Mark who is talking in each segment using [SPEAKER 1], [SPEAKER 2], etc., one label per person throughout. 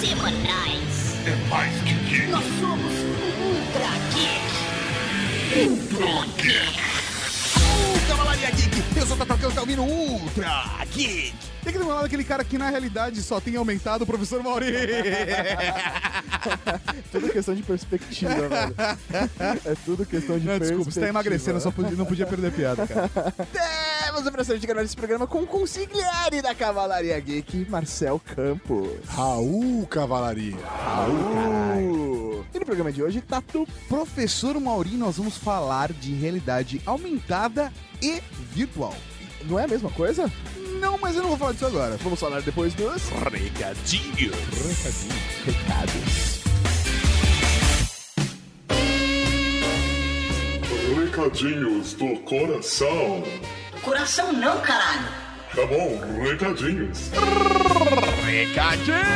[SPEAKER 1] semanais.
[SPEAKER 2] É mais que geek.
[SPEAKER 1] Nós somos Ultra Geek.
[SPEAKER 2] Ultra Geek.
[SPEAKER 3] Uh, Cavalaria Geek! Eu sou o Tatacão, tá ouvindo Ultra Geek! Tem que lembrar daquele cara que na realidade só tem aumentado o professor Mauri.
[SPEAKER 4] Tudo questão de perspectiva, velho. É tudo questão de
[SPEAKER 3] Não,
[SPEAKER 4] perspectiva.
[SPEAKER 3] desculpa, você tá emagrecendo, eu só podia- não podia perder piada, cara.
[SPEAKER 4] Temos o prazer de gravar esse programa com o consigliere da Cavalaria Geek, Marcel Campos.
[SPEAKER 5] Raul Cavalaria.
[SPEAKER 4] Uh, E no programa de hoje, Tatu.
[SPEAKER 3] Professor Mauri, nós vamos falar de realidade aumentada e virtual.
[SPEAKER 4] Não é a mesma coisa?
[SPEAKER 3] Não, mas eu não vou falar disso agora.
[SPEAKER 4] Vamos falar depois dos
[SPEAKER 2] Recadinhos.
[SPEAKER 4] recados.
[SPEAKER 2] Recadinhos do coração.
[SPEAKER 1] Coração não, caralho.
[SPEAKER 2] Tá bom, recadinhos.
[SPEAKER 3] Recadinhos,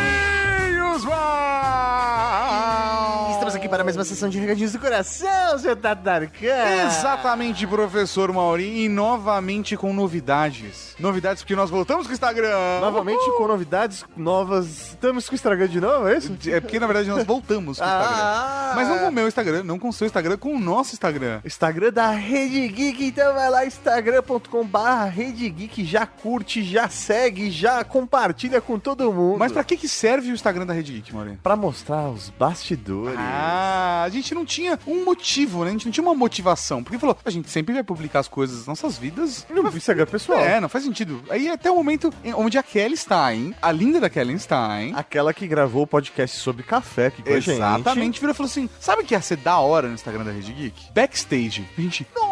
[SPEAKER 4] Estamos aqui para mais uma sessão de recadinhos do coração, seu Tatarkan.
[SPEAKER 3] Exatamente, professor Mauri, e novamente com novidades. Novidades porque nós voltamos com o Instagram.
[SPEAKER 4] Novamente com novidades novas. Estamos com o Instagram de novo, é isso?
[SPEAKER 3] É porque, na verdade, nós voltamos com o Instagram.
[SPEAKER 4] Ah.
[SPEAKER 3] Mas não com o meu Instagram, não com o seu Instagram, com o nosso Instagram.
[SPEAKER 4] Instagram da Rede Geek, então vai lá, instagram.com barra Rede Geek, já curte, já segue, já compartilha com todo mundo.
[SPEAKER 3] Mas pra que, que serve o Instagram da Rede Geek, Mauri?
[SPEAKER 4] Pra mostrar os bastidores.
[SPEAKER 3] Ah, a gente não tinha um motivo, né? A gente não tinha uma motivação. Porque falou, a gente sempre vai publicar as coisas das nossas vidas.
[SPEAKER 4] No Instagram pessoal.
[SPEAKER 3] É, não faz sentido. Aí até o momento onde a Kelly Stein, a linda da Kelly Stein,
[SPEAKER 4] Aquela que gravou o podcast sobre café aqui com a gente.
[SPEAKER 3] exatamente, virou e falou assim: sabe o que ia ser da hora no Instagram da Rede Geek? Backstage. A gente, nossa,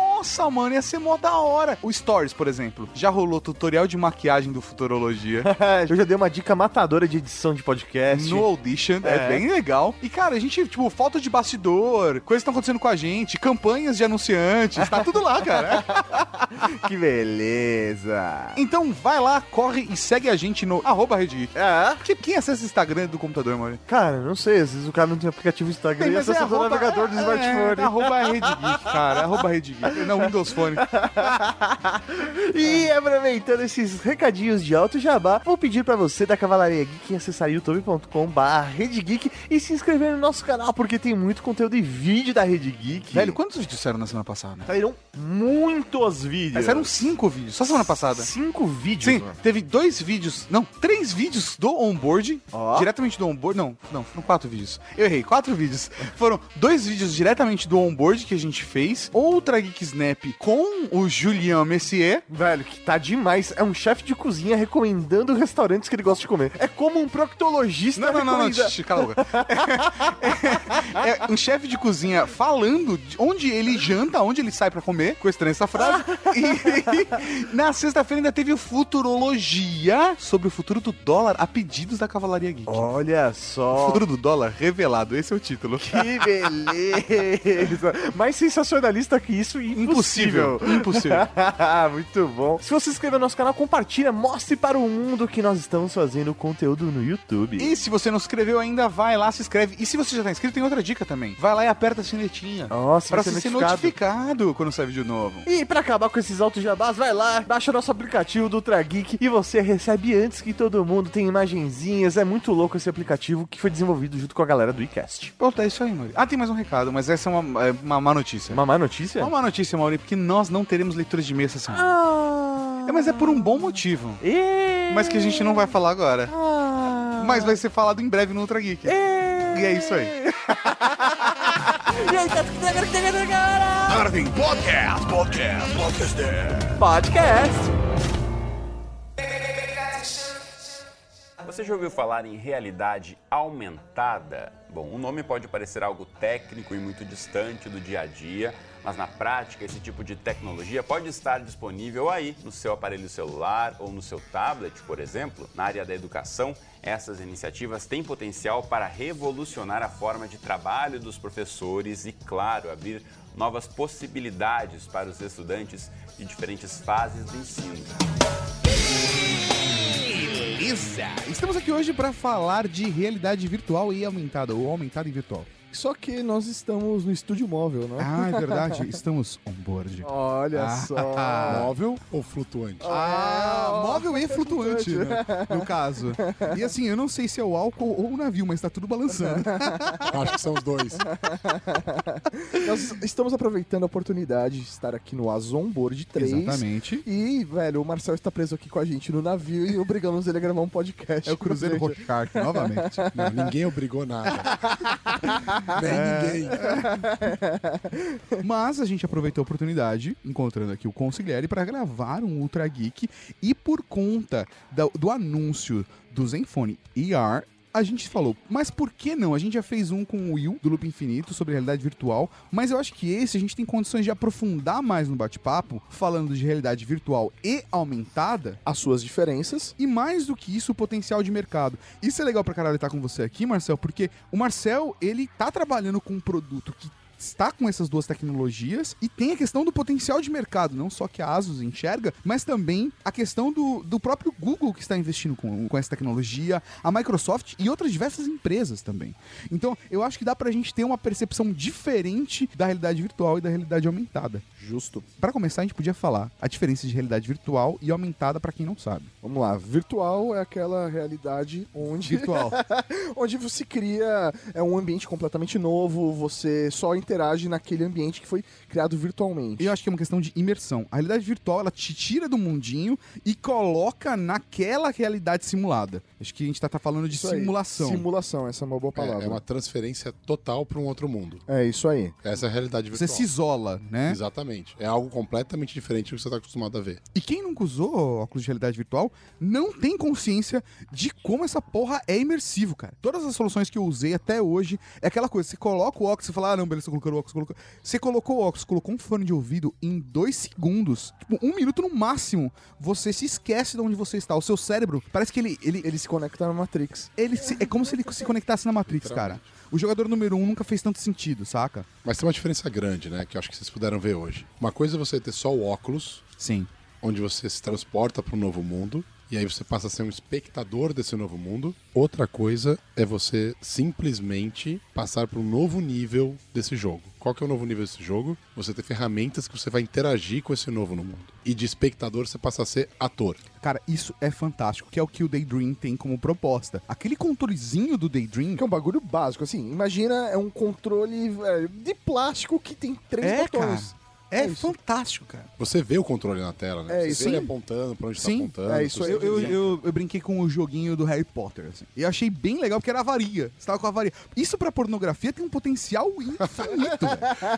[SPEAKER 3] mano, ia ser mó da hora. O Stories, por exemplo, já rolou tutorial de maquiagem do Futurologia.
[SPEAKER 4] Eu já dei uma dica matadora de edição de podcast.
[SPEAKER 3] No Audition, é.
[SPEAKER 4] É.
[SPEAKER 3] bem legal. E, cara, a gente, tipo, falta de bastidor, coisas estão acontecendo com a gente, campanhas de anunciantes, tá tudo lá, cara.
[SPEAKER 4] Que beleza.
[SPEAKER 3] Então vai lá, corre e segue a gente no arroba.
[SPEAKER 4] É?
[SPEAKER 3] Que- Quem acessa o Instagram do computador, Maurício?
[SPEAKER 4] Cara, não sei, às vezes o cara não tem aplicativo Instagram
[SPEAKER 3] Tem,
[SPEAKER 4] e
[SPEAKER 3] é
[SPEAKER 4] acessa do
[SPEAKER 3] arroba-
[SPEAKER 4] navegador do
[SPEAKER 3] é,
[SPEAKER 4] smartphone.
[SPEAKER 3] É, arroba Rede Geek, cara. Arroba Rede Geek. Não, Windows Phone.
[SPEAKER 4] E aproveitando esses recadinhos de alto jabá, vou pedir pra você da Cavalaria Geek acessar youtube.com barra Rede e se inscrever no nosso canal, porque tem muito conteúdo e vídeo da Rede Geek.
[SPEAKER 3] Velho, quantos vídeos saíram na semana passada?
[SPEAKER 4] saíram muitos vídeos.
[SPEAKER 3] Mas saíram cinco vídeos, só semana passada.
[SPEAKER 4] cinco vídeos.
[SPEAKER 3] Sim,
[SPEAKER 4] mano.
[SPEAKER 3] teve dois vídeos, não, três vídeos do onboard,
[SPEAKER 4] Ó.
[SPEAKER 3] diretamente do onboard, não, não, foram quatro vídeos. Eu errei, quatro vídeos. Foram dois vídeos diretamente do onboard que a gente fez, outra Geek Snap com o Julian Messier.
[SPEAKER 4] Velho, que tá demais. É um chefe de cozinha recomendando restaurantes que ele gosta de comer. É como um proctologista
[SPEAKER 3] Não, não, não, não, cala a boca. É, um chefe de cozinha falando de onde ele janta, onde ele sai pra comer, com estranha essa frase. E na sexta-feira ainda teve o Futurologia sobre o futuro do dólar a pedidos da Cavalaria Geek.
[SPEAKER 4] Olha
[SPEAKER 3] O
[SPEAKER 4] só.
[SPEAKER 3] futuro do dólar revelado, esse é o título.
[SPEAKER 4] Que beleza! Mais sensacionalista que isso, impossível.
[SPEAKER 3] Impossível.
[SPEAKER 4] Muito bom. Se você se inscrever no nosso canal, compartilha, mostre para o mundo que nós estamos fazendo conteúdo no YouTube.
[SPEAKER 3] E se você não se inscreveu ainda, vai lá, se inscreve. E se você já tá inscrito, tem outra dica também. Vai lá e aperta a sinetinha.
[SPEAKER 4] Nossa,
[SPEAKER 3] pra
[SPEAKER 4] vai
[SPEAKER 3] você
[SPEAKER 4] ser notificado.
[SPEAKER 3] notificado quando sai vídeo novo.
[SPEAKER 4] E pra acabar com esses altos jabás, vai lá, baixa o nosso aplicativo do Ultra Geek e você recebe antes que todo mundo. Tem imagenzinhas, é muito louco esse aplicativo que foi desenvolvido junto com a galera do iCast.
[SPEAKER 3] Pronto, é isso aí, Mauri. Ah, tem mais um recado, mas essa é uma, é uma má notícia.
[SPEAKER 4] Uma má notícia?
[SPEAKER 3] Uma má notícia, Mauri, porque nós não teremos leitura de e-mail essa semana.
[SPEAKER 4] Ah.
[SPEAKER 3] É, mas é por um bom motivo.
[SPEAKER 4] E...
[SPEAKER 3] Mas que a gente não vai falar agora.
[SPEAKER 4] Ah.
[SPEAKER 3] Mas vai ser falado em breve no Ultra Geek.
[SPEAKER 4] E...
[SPEAKER 3] E é isso aí.
[SPEAKER 4] E tá? Agora tem
[SPEAKER 2] podcast, podcast, podcast.
[SPEAKER 4] Podcast.
[SPEAKER 6] Você já ouviu falar em realidade aumentada? Bom, o nome pode parecer algo técnico e muito distante do dia a dia, mas na prática esse tipo de tecnologia pode estar disponível aí no seu aparelho celular ou no seu tablet, por exemplo. Na área da educação, essas iniciativas têm potencial para revolucionar a forma de trabalho dos professores e, claro, abrir novas possibilidades para os estudantes de diferentes fases do ensino.
[SPEAKER 3] Beleza! Estamos aqui hoje para falar de realidade virtual e aumentada, ou aumentada e virtual.
[SPEAKER 4] Só que nós estamos no estúdio móvel, né?
[SPEAKER 3] Ah, é verdade. Estamos on board.
[SPEAKER 4] Olha
[SPEAKER 3] Ah.
[SPEAKER 4] só.
[SPEAKER 5] Móvel ou flutuante?
[SPEAKER 3] Ah, móvel e flutuante, né, no caso. E assim, eu não sei se é o álcool ou o navio, mas tá tudo balançando.
[SPEAKER 5] Acho que são os dois.
[SPEAKER 4] Nós estamos aproveitando a oportunidade de estar aqui no Azon Board 3.
[SPEAKER 3] Exatamente.
[SPEAKER 4] E, velho, o Marcel está preso aqui com a gente no navio e obrigamos ele a gravar um podcast.
[SPEAKER 3] É o Cruzeiro. Rochart, novamente.
[SPEAKER 5] Não, ninguém obrigou nada. Nem ninguém.
[SPEAKER 3] Mas a gente aproveitou a oportunidade, encontrando aqui o Consigliere, para gravar um Ultra Geek. E por conta da- do anúncio do Zenfone ER, a gente falou, mas por que não? A gente já fez um com o Will, do Loop Infinito, sobre realidade virtual, mas eu acho que esse a gente tem condições de aprofundar mais no bate-papo, falando de realidade virtual e aumentada,
[SPEAKER 4] As suas diferenças.
[SPEAKER 3] e mais do que isso, o potencial de mercado. Isso é legal pra caralho estar com você aqui, Marcel, porque o Marcel, ele tá trabalhando com um produto que está com essas duas tecnologias e tem a questão do potencial de mercado, não só que a Asus enxerga, mas também a questão do, do próprio Google que está investindo com, com essa tecnologia, a Microsoft e outras diversas empresas também. Então, eu acho que dá pra gente ter uma percepção diferente da realidade virtual e da realidade aumentada.
[SPEAKER 4] Justo.
[SPEAKER 3] Pra começar, a gente podia falar a diferença de realidade virtual e aumentada pra quem não sabe.
[SPEAKER 4] Vamos lá. Virtual é aquela realidade onde.
[SPEAKER 3] Virtual.
[SPEAKER 4] onde você cria é um ambiente completamente novo, você só interage naquele ambiente que foi criado virtualmente.
[SPEAKER 3] E eu acho que é uma questão de imersão. A realidade virtual, ela te tira do mundinho e coloca naquela realidade simulada. Acho que a gente tá, tá falando de
[SPEAKER 4] Isso aí.
[SPEAKER 3] simulação.
[SPEAKER 4] Simulação, essa é uma boa
[SPEAKER 5] É,
[SPEAKER 4] palavra.
[SPEAKER 5] é uma transferência total para um outro mundo.
[SPEAKER 4] É isso aí.
[SPEAKER 5] Essa é a realidade
[SPEAKER 3] Você
[SPEAKER 5] virtual.
[SPEAKER 3] se isola, né?
[SPEAKER 5] Exatamente. É algo completamente diferente do que você está acostumado a ver.
[SPEAKER 3] E quem nunca usou óculos de realidade virtual não tem consciência de como essa porra é imersivo, cara. Todas as soluções que eu usei até hoje é aquela coisa: você coloca o óculos, você fala, ah, não, beleza, você colocou o óculos, colocou. Você colocou o óculos, colocou um fone de ouvido em dois segundos, tipo, um minuto no máximo, você se esquece de onde você está. O seu cérebro parece que ele. ele,
[SPEAKER 4] Ele se conecta na Matrix.
[SPEAKER 3] ele se- é como se ele se conectasse na Matrix, cara. O jogador número um nunca fez tanto sentido, saca?
[SPEAKER 5] Mas tem uma diferença grande, né? Que eu acho que vocês puderam ver hoje. Uma coisa é você ter só o óculos,
[SPEAKER 3] Sim.
[SPEAKER 5] onde você se transporta para um novo mundo. E aí você passa a ser um espectador desse novo mundo. Outra coisa é você simplesmente passar para um novo nível desse jogo. Qual que é o novo nível desse jogo? Você ter ferramentas que você vai interagir com esse novo no mundo. E de espectador você passa a ser ator.
[SPEAKER 3] Cara, isso é fantástico, que é o que o Daydream tem como proposta. Aquele controlezinho do Daydream
[SPEAKER 4] Que é um bagulho básico, assim. Imagina, é um controle velho, de plástico que tem três
[SPEAKER 3] É,
[SPEAKER 4] botões.
[SPEAKER 3] cara. É,
[SPEAKER 4] É
[SPEAKER 3] fantástico, cara.
[SPEAKER 5] Você vê o controle na tela, né?
[SPEAKER 4] É
[SPEAKER 5] você
[SPEAKER 4] isso
[SPEAKER 5] vê ele apontando pra onde está
[SPEAKER 3] Sim,
[SPEAKER 5] apontando.
[SPEAKER 4] é isso.
[SPEAKER 3] Eu, eu, eu, eu brinquei com o joguinho do Harry Potter, assim. E eu achei bem legal porque era a varia. Você tava com a varia. Isso pra pornografia tem um potencial infinito.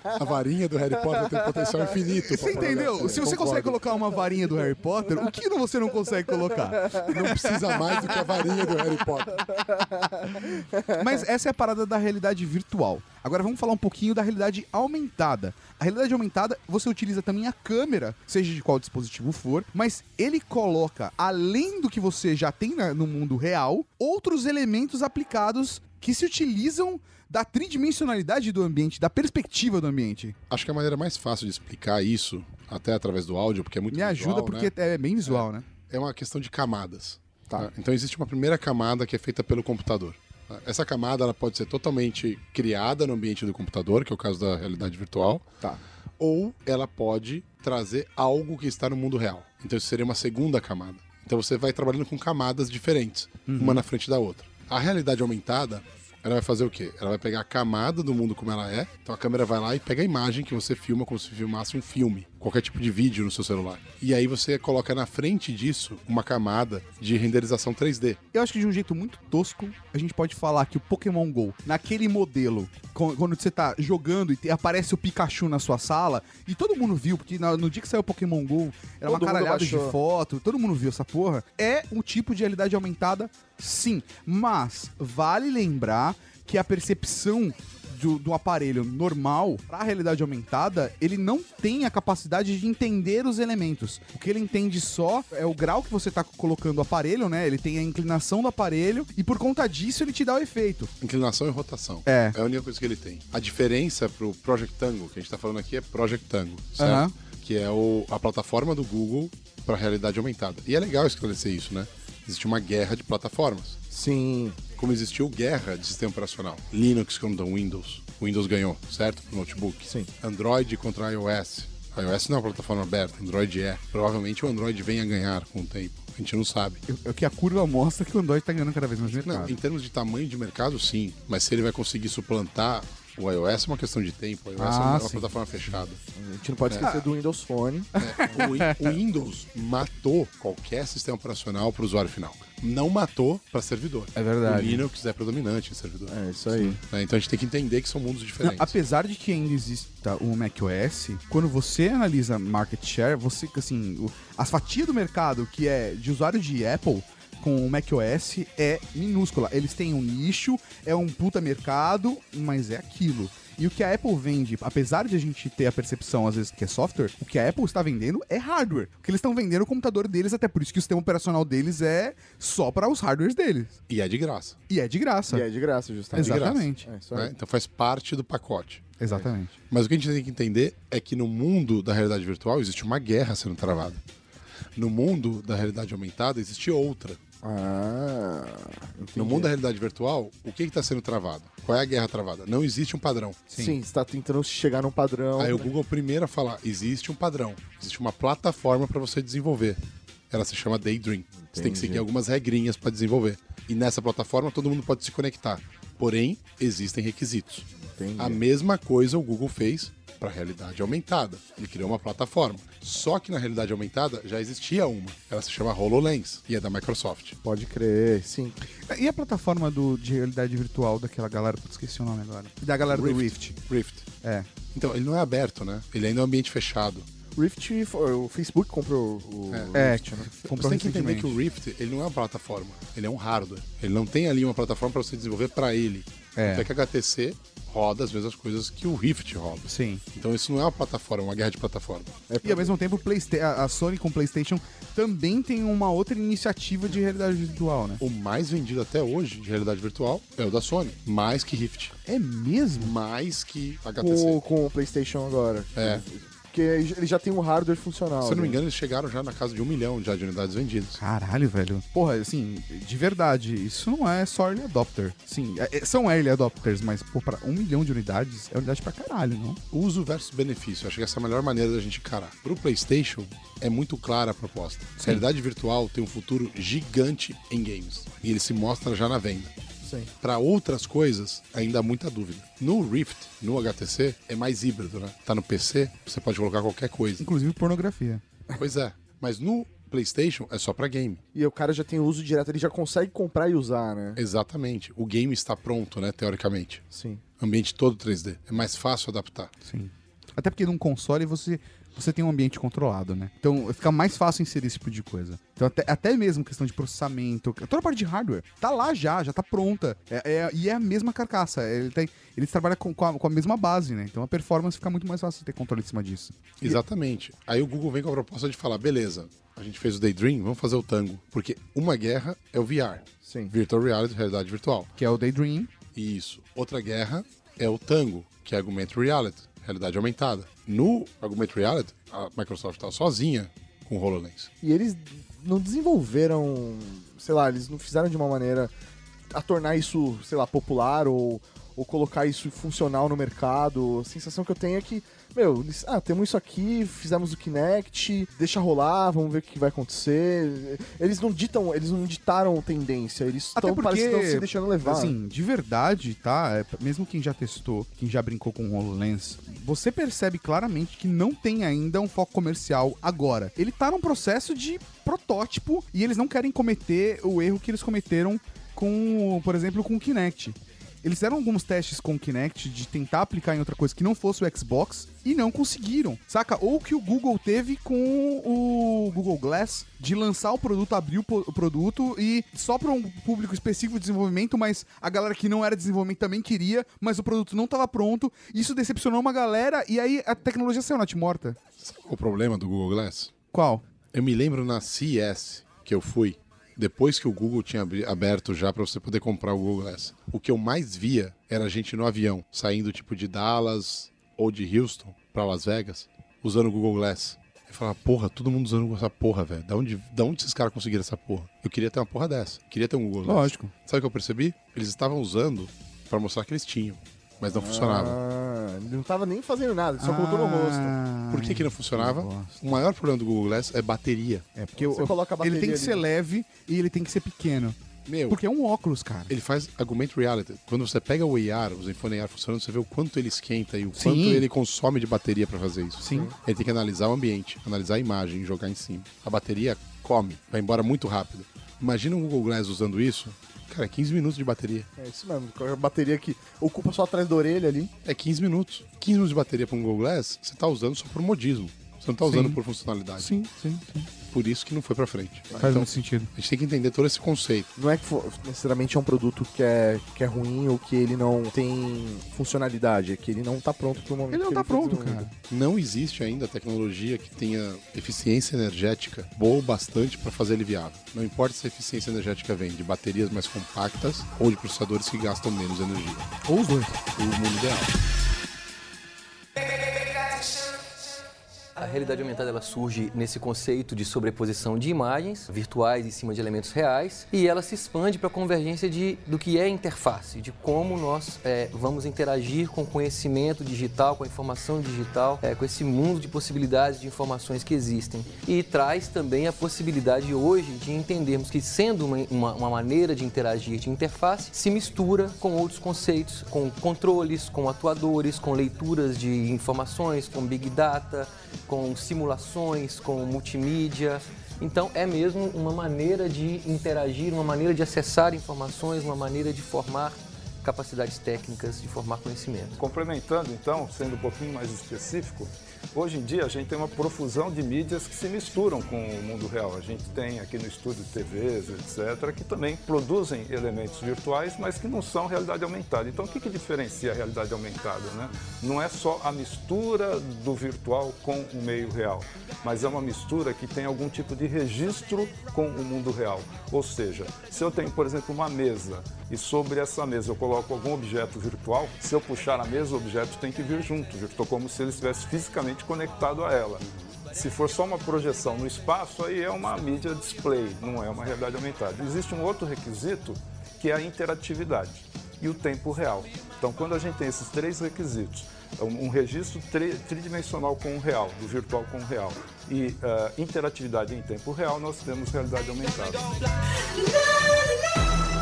[SPEAKER 5] A varinha do Harry Potter tem potencial infinito.
[SPEAKER 3] Você entendeu? Se você
[SPEAKER 5] Concordo.
[SPEAKER 3] consegue colocar uma varinha do Harry Potter, o que você não consegue colocar?
[SPEAKER 5] Não precisa mais do que a varinha do Harry Potter.
[SPEAKER 3] Mas essa é a parada da realidade virtual. Agora vamos falar um pouquinho da realidade aumentada. A realidade aumentada, você utiliza também a câmera, seja de qual dispositivo for, mas ele coloca, além do que você já tem na- no mundo real, outros elementos aplicados que se utilizam da tridimensionalidade do ambiente, da perspectiva do ambiente.
[SPEAKER 5] Acho que a maneira mais fácil de explicar isso, até através do áudio, porque é muito
[SPEAKER 3] Me ajuda
[SPEAKER 5] visual,
[SPEAKER 3] porque
[SPEAKER 5] né?
[SPEAKER 3] é bem visual, né?
[SPEAKER 5] é uma questão de camadas. tá? Então existe uma primeira camada que é feita pelo computador. tá? Essa camada ela pode ser totalmente criada no ambiente do computador, que é o caso da realidade virtual,
[SPEAKER 4] Tá.
[SPEAKER 5] Ou ela pode trazer algo que está no mundo real. Então isso seria uma segunda camada. Então você vai trabalhando com camadas diferentes, uma na frente da outra. A realidade aumentada, ela vai fazer o quê? Ela vai pegar a camada do mundo como ela é, então a câmera vai lá e pega a imagem que você filma como se filmasse um filme, qualquer tipo de vídeo no seu celular. E aí você coloca na frente disso uma camada de renderização 3D.
[SPEAKER 3] Eu acho que de um jeito muito tosco, a gente pode falar que o Pokémon GO, naquele modelo, quando você tá jogando e aparece o Pikachu na sua sala, e todo mundo viu, porque no dia que saiu o Pokémon GO, era uma
[SPEAKER 4] Todo mundo
[SPEAKER 3] caralhada de foto, todo mundo viu essa porra. É um tipo de realidade aumentada, sim. Mas vale lembrar que a percepção do, do aparelho normal para a realidade aumentada, ele não tem a capacidade de entender os elementos. O que ele entende só é o grau que você tá colocando o aparelho, né? Ele tem a inclinação do aparelho e por conta disso ele te dá o efeito.
[SPEAKER 5] Inclinação e rotação.
[SPEAKER 3] É.
[SPEAKER 5] É a única coisa que ele tem. A diferença pro Project Tango, que a gente tá falando aqui, é Project Tango, certo?
[SPEAKER 3] Aham.
[SPEAKER 5] Que é o, a plataforma do Google para realidade aumentada. E é legal esclarecer isso, né? Existe uma guerra de plataformas.
[SPEAKER 4] Sim.
[SPEAKER 5] Como existiu guerra de sistema operacional. Linux contra Windows. O Windows ganhou, certo? Pro notebook.
[SPEAKER 4] Sim.
[SPEAKER 5] Android contra iOS. iOS não é uma plataforma aberta, Android é. Provavelmente o Android venha a ganhar com o tempo. A gente não sabe.
[SPEAKER 3] É o que a curva mostra que o Android tá ganhando cada vez mais
[SPEAKER 5] Não,
[SPEAKER 3] mercado.
[SPEAKER 5] em termos de tamanho de mercado, sim. Mas se ele vai conseguir suplantar o iOS, é uma questão de tempo. O iOS
[SPEAKER 3] Ah,
[SPEAKER 5] é uma
[SPEAKER 3] sim.
[SPEAKER 5] plataforma fechada.
[SPEAKER 4] A gente não pode esquecer do Windows Phone.
[SPEAKER 5] É, o, o Windows matou qualquer sistema operacional para o usuário final. Não matou para servidor.
[SPEAKER 3] É verdade.
[SPEAKER 5] O Linux é predominante em servidor.
[SPEAKER 4] É, isso aí.
[SPEAKER 5] Né, Então a gente tem que entender que são mundos
[SPEAKER 3] Não,
[SPEAKER 5] diferentes.
[SPEAKER 3] apesar de que ainda exista o macOS, quando você analisa market share, você, assim, o, as fatias do mercado que é de usuário de Apple com o macOS é minúscula. Eles têm um nicho, é um puta mercado, mas é aquilo. E o que a Apple vende, apesar de a gente ter a percepção às vezes que é software, o que a Apple está vendendo é hardware. O que eles estão vendendo é o computador deles, até por isso que o sistema operacional deles é só para os hardwares deles.
[SPEAKER 5] E é de graça.
[SPEAKER 3] E é de graça.
[SPEAKER 4] E é de graça, justamente.
[SPEAKER 5] de graça.
[SPEAKER 3] Exatamente.
[SPEAKER 4] É isso
[SPEAKER 5] né?
[SPEAKER 4] aí.
[SPEAKER 5] Então faz parte do pacote.
[SPEAKER 3] Exatamente.
[SPEAKER 5] Mas o que a gente tem que entender é que no mundo da realidade virtual existe uma guerra sendo travada. No mundo da realidade aumentada existe outra.
[SPEAKER 4] Ah, entendi.
[SPEAKER 5] No mundo da realidade virtual, o que está sendo travado? Qual é a guerra travada? Não existe um padrão.
[SPEAKER 4] Sim, você tá tentando chegar num padrão.
[SPEAKER 5] Aí o Google primeiro a falar, existe um padrão, existe uma plataforma para você desenvolver. Ela se chama Daydream. Você tem que seguir algumas regrinhas para desenvolver. E nessa plataforma todo mundo pode se conectar. Porém, existem requisitos.
[SPEAKER 4] Entendi.
[SPEAKER 5] A mesma coisa o Google fez para a realidade aumentada. Ele criou uma plataforma. Só que na realidade aumentada já existia uma. Ela se chama HoloLens e é da Microsoft.
[SPEAKER 4] Pode crer, sim.
[SPEAKER 3] E a plataforma do, de realidade virtual daquela galera? Esqueci o nome agora. Da galera do Rift.
[SPEAKER 5] Rift.
[SPEAKER 3] É.
[SPEAKER 5] Então, ele não é aberto, né? Ele ainda é um ambiente fechado.
[SPEAKER 4] Rift, o Facebook comprou o
[SPEAKER 3] É,
[SPEAKER 4] Rift, né?
[SPEAKER 3] comprou
[SPEAKER 5] você tem que entender que o Rift, ele não é uma plataforma, ele é um hardware. Ele não tem ali uma plataforma para você desenvolver para ele.
[SPEAKER 3] É.
[SPEAKER 5] Até que a HTC roda as mesmas coisas que o Rift roda.
[SPEAKER 3] Sim.
[SPEAKER 5] Então isso não é uma plataforma, é uma guerra de plataforma.
[SPEAKER 3] E ao mesmo tempo, a Sony com o PlayStation também tem uma outra iniciativa de realidade virtual, né?
[SPEAKER 5] O mais vendido até hoje de realidade virtual é o da Sony, mais que Rift,
[SPEAKER 3] É mesmo?
[SPEAKER 5] mais que HTC.
[SPEAKER 4] Com, com o PlayStation agora.
[SPEAKER 5] É.
[SPEAKER 4] Porque ele já tem um hardware funcional.
[SPEAKER 5] Se eu não me engano, eles chegaram já na casa de um milhão já de unidades vendidas.
[SPEAKER 3] Caralho, velho. Porra, assim, de verdade, isso não é só early adopter. Sim, é- é- são early adopters, mas, pô, pra um milhão de unidades é unidade pra caralho, não?
[SPEAKER 5] Uso versus benefício. Acho que essa é a melhor maneira da gente encarar. Pro PlayStation, é muito clara a proposta. A realidade virtual tem um futuro gigante em games. E ele se mostra já na venda. Para outras coisas, ainda há muita dúvida. No Rift, no HTC, é mais híbrido, né? Tá no PC, você pode colocar qualquer coisa.
[SPEAKER 3] Inclusive pornografia.
[SPEAKER 5] Pois é. Mas no PlayStation é só pra game.
[SPEAKER 4] E o cara já tem uso direto, ele já consegue comprar e usar, né?
[SPEAKER 5] Exatamente. O game está pronto, né? Teoricamente.
[SPEAKER 4] Sim.
[SPEAKER 5] Ambiente todo 3D. É mais fácil adaptar.
[SPEAKER 3] Sim. Até porque num console você, você tem um ambiente controlado, né? Então fica mais fácil inserir esse tipo de coisa. Então até, até mesmo questão de processamento, toda a parte de hardware, tá lá já, já tá pronta. É, é- e é a mesma carcaça. Ele tem, eles trabalham com, com, a, com a mesma base, né? Então a performance fica muito mais fácil de ter controle em cima disso.
[SPEAKER 5] Exatamente. Aí o Google vem com a proposta de falar: beleza, a gente fez o Daydream, vamos fazer o Tango. Porque uma guerra é o VR.
[SPEAKER 4] Sim.
[SPEAKER 5] Virtual Reality, realidade virtual.
[SPEAKER 3] Que é o Daydream.
[SPEAKER 5] Isso. Outra guerra é o Tango, que é Augmented Reality, realidade aumentada. No Augmented Reality, a Microsoft estava sozinha com o HoloLens.
[SPEAKER 4] E eles não desenvolveram, sei lá, eles não fizeram de uma maneira a tornar isso, sei lá, popular ou, ou colocar isso funcional no mercado. A sensação que eu tenho é que, meu, eles, ah, temos isso aqui, fizemos o Kinect, deixa rolar, vamos ver o que vai acontecer. Eles não ditam, eles não ditaram tendência, eles estão parecendo se deixando levar.
[SPEAKER 3] Assim, de verdade, tá? É, mesmo quem já testou, quem já brincou com o HoloLens, você percebe claramente que não tem ainda um foco comercial agora. Ele tá num processo de protótipo e eles não querem cometer o erro que eles cometeram com, por exemplo, com o Kinect. Eles fizeram alguns testes com o Kinect de tentar aplicar em outra coisa que não fosse o Xbox e não conseguiram, saca? Ou que o Google teve com o Google Glass de lançar o produto, abrir o, produto e só para um público específico de desenvolvimento, mas a galera que não era de desenvolvimento também queria, mas o produto não estava pronto. Isso decepcionou uma galera e aí a tecnologia saiu na morta.
[SPEAKER 5] Qual o problema do Google Glass?
[SPEAKER 3] Qual?
[SPEAKER 5] Eu me lembro na CES que eu fui, depois que o Google tinha aberto já para você poder comprar o Google Glass. O que eu mais via era gente no avião, saindo tipo de Dallas ou de Houston para Las Vegas, usando o Google Glass. Eu falava, porra, todo mundo usando essa porra, velho. Da onde, da onde esses caras conseguiram essa porra? Eu queria ter uma porra dessa. Queria ter um Google Glass.
[SPEAKER 3] Lógico.
[SPEAKER 5] Sabe o que eu percebi? Eles estavam usando pra mostrar que eles tinham, mas não funcionava.
[SPEAKER 4] Ah, ele não tava nem fazendo nada, ele só colocou no rosto.
[SPEAKER 3] Ah,
[SPEAKER 5] Por que, que não funcionava? O maior problema do Google Glass é bateria.
[SPEAKER 3] É porque
[SPEAKER 4] Você
[SPEAKER 3] eu-
[SPEAKER 4] coloca a
[SPEAKER 3] ele tem
[SPEAKER 4] bateria
[SPEAKER 3] que ser
[SPEAKER 4] ali.
[SPEAKER 3] leve e ele tem que ser pequeno.
[SPEAKER 5] Meu,
[SPEAKER 3] Porque é um óculos, cara.
[SPEAKER 5] ele faz augmented reality. Quando você pega o AR, os iPhone AR funcionando, você vê o quanto ele esquenta e o
[SPEAKER 3] Sim.
[SPEAKER 5] quanto ele consome de bateria pra fazer isso.
[SPEAKER 3] Sim.
[SPEAKER 5] Ele tem que analisar o ambiente, analisar a imagem e jogar em cima. A bateria come, vai embora muito rápido. Imagina um Google Glass usando isso. Cara, é 15 minutos de bateria.
[SPEAKER 4] É isso mesmo, a bateria que ocupa só atrás da orelha ali.
[SPEAKER 5] É 15 minutos. 15 minutos de bateria para um Google Glass, você tá usando só por modismo. Você não tá usando
[SPEAKER 3] Sim.
[SPEAKER 5] por funcionalidade.
[SPEAKER 3] Sim, sim, sim.
[SPEAKER 5] Por isso que não foi pra frente.
[SPEAKER 3] Faz
[SPEAKER 5] Então,
[SPEAKER 3] muito sentido.
[SPEAKER 5] a gente tem que entender todo esse conceito.
[SPEAKER 4] Não é que for- necessariamente é um produto que é, que é ruim ou que ele não tem funcionalidade, é que ele não tá pronto pro momento.
[SPEAKER 3] Ele não
[SPEAKER 4] que
[SPEAKER 3] tá
[SPEAKER 4] foi
[SPEAKER 3] pronto, cara.
[SPEAKER 5] Não existe ainda tecnologia que tenha eficiência energética boa o bastante para fazer ele viável. Não importa se a eficiência energética vem de baterias mais compactas ou de processadores que gastam menos energia.
[SPEAKER 3] Ou os dois.
[SPEAKER 5] O mundo ideal.
[SPEAKER 7] A realidade aumentada ela surge nesse conceito de sobreposição de imagens virtuais em cima de elementos reais e ela se expande para a convergência de, do que é interface, de como nós é, vamos interagir com o conhecimento digital, com a informação digital, é, com esse mundo de possibilidades de informações que existem. E traz também a possibilidade hoje de entendermos que, sendo uma, uma, uma maneira de interagir de interface, se mistura com outros conceitos, com controles, com atuadores, com leituras de informações, com big data, com simulações, com multimídia. Então é mesmo uma maneira de interagir, uma maneira de acessar informações, uma maneira de formar capacidades técnicas, de formar conhecimento.
[SPEAKER 8] Complementando, então, sendo um pouquinho mais específico, hoje em dia a gente tem uma profusão de mídias que se misturam com o mundo real. A gente tem aqui no estúdio TVs, etc., que também produzem elementos virtuais, mas que não são realidade aumentada. Então, o que, que diferencia a realidade aumentada? Né? Não é só a mistura do virtual com o meio real, mas é uma mistura que tem algum tipo de registro com o mundo real. Ou seja, se eu tenho, por exemplo, uma mesa e sobre essa mesa eu coloco algum objeto virtual, se eu puxar a mesa, o objeto tem que vir junto. Estou como se ele estivesse fisicamente conectado a ela. Se for só uma projeção no espaço, aí é uma mídia display, não é uma realidade aumentada. Existe um outro requisito que é a interatividade e o tempo real. Então, quando a gente tem esses três requisitos, um um registro tri- tridimensional com o real, do virtual com o real, e ah, interatividade em tempo real, nós temos realidade aumentada.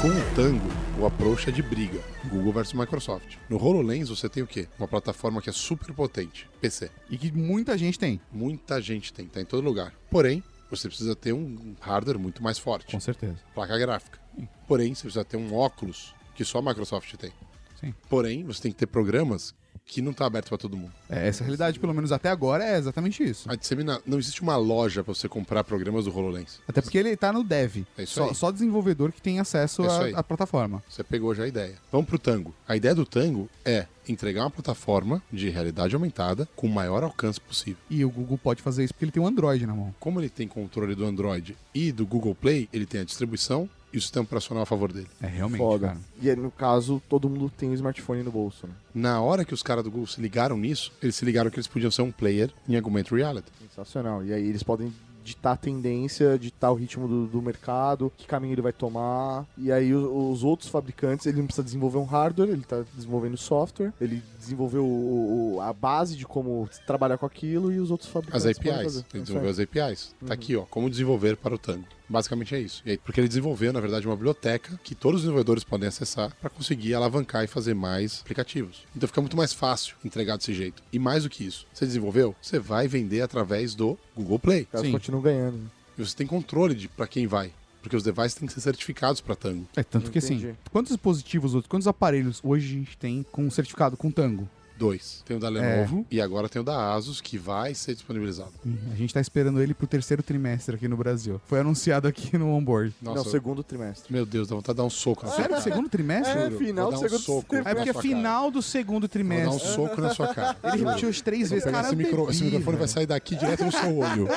[SPEAKER 5] Com o Tango, o approach é de briga. Google versus Microsoft. No HoloLens você tem o quê? Uma plataforma que é super potente. PC.
[SPEAKER 3] E que muita gente tem.
[SPEAKER 5] Muita gente tem, tá em todo lugar. Porém, você precisa ter um hardware muito mais forte.
[SPEAKER 3] Com certeza.
[SPEAKER 5] Placa gráfica. Porém, você precisa ter um óculos que só a Microsoft tem.
[SPEAKER 3] Sim.
[SPEAKER 5] Porém, você tem que ter programas que não tá aberto para todo mundo.
[SPEAKER 3] É, essa realidade, pelo menos até agora, é exatamente isso.
[SPEAKER 5] A disseminar, não existe uma loja para você comprar programas do HoloLens.
[SPEAKER 3] Até porque ele tá no dev.
[SPEAKER 5] É isso
[SPEAKER 3] só,
[SPEAKER 5] aí.
[SPEAKER 3] só desenvolvedor que tem acesso
[SPEAKER 5] É
[SPEAKER 3] à- à plataforma.
[SPEAKER 5] Você pegou já a ideia. Vamos pro Tango. A ideia do Tango é entregar uma plataforma de realidade aumentada com o maior alcance possível.
[SPEAKER 3] E o Google pode fazer isso porque ele tem um Android na mão.
[SPEAKER 5] Como ele tem controle do Android e do Google Play, ele tem a distribuição e o sistema operacional a favor dele.
[SPEAKER 3] É realmente,
[SPEAKER 4] Foda.
[SPEAKER 3] cara.
[SPEAKER 4] E aí, no caso, todo mundo tem um smartphone no bolso, né?
[SPEAKER 5] Na hora que os caras do Google se ligaram nisso, eles se ligaram que eles podiam ser um player em augmented reality.
[SPEAKER 4] Sensacional. E aí eles podem ditar a tendência, ditar o ritmo do, do mercado, que caminho ele vai tomar. E aí o- os, outros fabricantes, ele não precisa desenvolver um hardware, ele está desenvolvendo software, ele desenvolveu o- o- a base de como trabalhar com aquilo e os outros
[SPEAKER 5] As
[SPEAKER 4] fabricantes podem
[SPEAKER 5] APIs.
[SPEAKER 4] fazer.
[SPEAKER 5] Ele
[SPEAKER 4] É isso
[SPEAKER 5] desenvolveu
[SPEAKER 4] aí.
[SPEAKER 5] as APIs. Tá aqui, ó. Como desenvolver para o Tango. Basicamente é isso. E aí, porque ele desenvolveu, na verdade, uma biblioteca que todos os desenvolvedores podem acessar para conseguir alavancar e fazer mais aplicativos. Então fica muito mais fácil entregar desse jeito. E mais do que isso, você desenvolveu, você vai vender através do Google Play.
[SPEAKER 4] Os caras
[SPEAKER 3] Sim.
[SPEAKER 4] continuam ganhando. né?
[SPEAKER 5] E você tem controle de para quem vai. Porque os devices têm que ser certificados para Tango.
[SPEAKER 3] É, tanto que assim,
[SPEAKER 4] Entendi.
[SPEAKER 3] quantos dispositivos, outros, quantos aparelhos hoje a gente tem com certificado com Tango?
[SPEAKER 5] Dois. Tem o da
[SPEAKER 3] É.
[SPEAKER 5] Lenovo e agora tem o da Asus que vai ser disponibilizado.
[SPEAKER 3] A gente tá esperando ele pro terceiro trimestre aqui no Brasil. Foi anunciado aqui no onboard.
[SPEAKER 5] Nossa,
[SPEAKER 4] Não, segundo trimestre.
[SPEAKER 5] meu Deus, dá vontade de dar um soco na sua
[SPEAKER 3] Sério?
[SPEAKER 5] cara.
[SPEAKER 3] Segundo trimestre?
[SPEAKER 4] É,
[SPEAKER 5] Juro,
[SPEAKER 4] final do
[SPEAKER 5] um
[SPEAKER 4] segundo
[SPEAKER 5] soco
[SPEAKER 4] trimestre.
[SPEAKER 3] É porque é
[SPEAKER 5] cara.
[SPEAKER 3] final do segundo
[SPEAKER 5] Vou dar um
[SPEAKER 3] trimestre.
[SPEAKER 5] soco na sua cara.
[SPEAKER 3] Ele repetiu as três vezes. Cara,
[SPEAKER 5] esse, micro- esse microfone vai sair daqui direto no seu olho.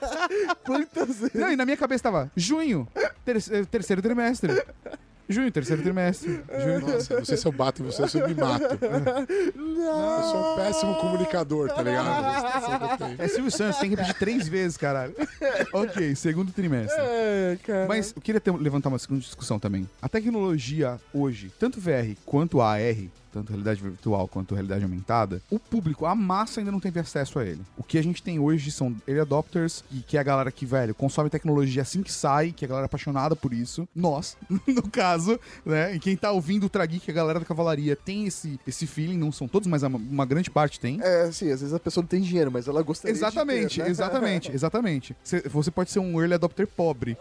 [SPEAKER 4] Quantas vezes?
[SPEAKER 3] Não, e na minha cabeça tava junho, ter- terceiro trimestre. Junho, terceiro trimestre. Junho.
[SPEAKER 5] Nossa, não sei se eu bato em você ou se eu me mato. Eu sou um péssimo comunicador, tá ligado?
[SPEAKER 3] É Silvio Santos, tem que repetir três vezes, caralho. ok, segundo trimestre.
[SPEAKER 4] É, cara.
[SPEAKER 3] Mas eu queria ter- levantar uma segunda discussão também. A tecnologia hoje, tanto VR quanto AR, tanto realidade virtual quanto realidade aumentada, o público, a massa ainda não teve acesso a ele. O que a gente tem hoje são early adopters, e que é a galera que, velho, consome tecnologia assim que sai, que é a galera apaixonada por isso. Nós, no caso, né? E quem tá ouvindo o Trageek, a galera da cavalaria, tem esse, esse feeling, não são todos, mas uma, uma grande parte tem.
[SPEAKER 4] É, assim, às vezes a pessoa não tem dinheiro, mas ela gostaria
[SPEAKER 3] Exatamente,
[SPEAKER 4] de ter, né?
[SPEAKER 3] exatamente, exatamente. Cê- Você pode ser um early adopter pobre,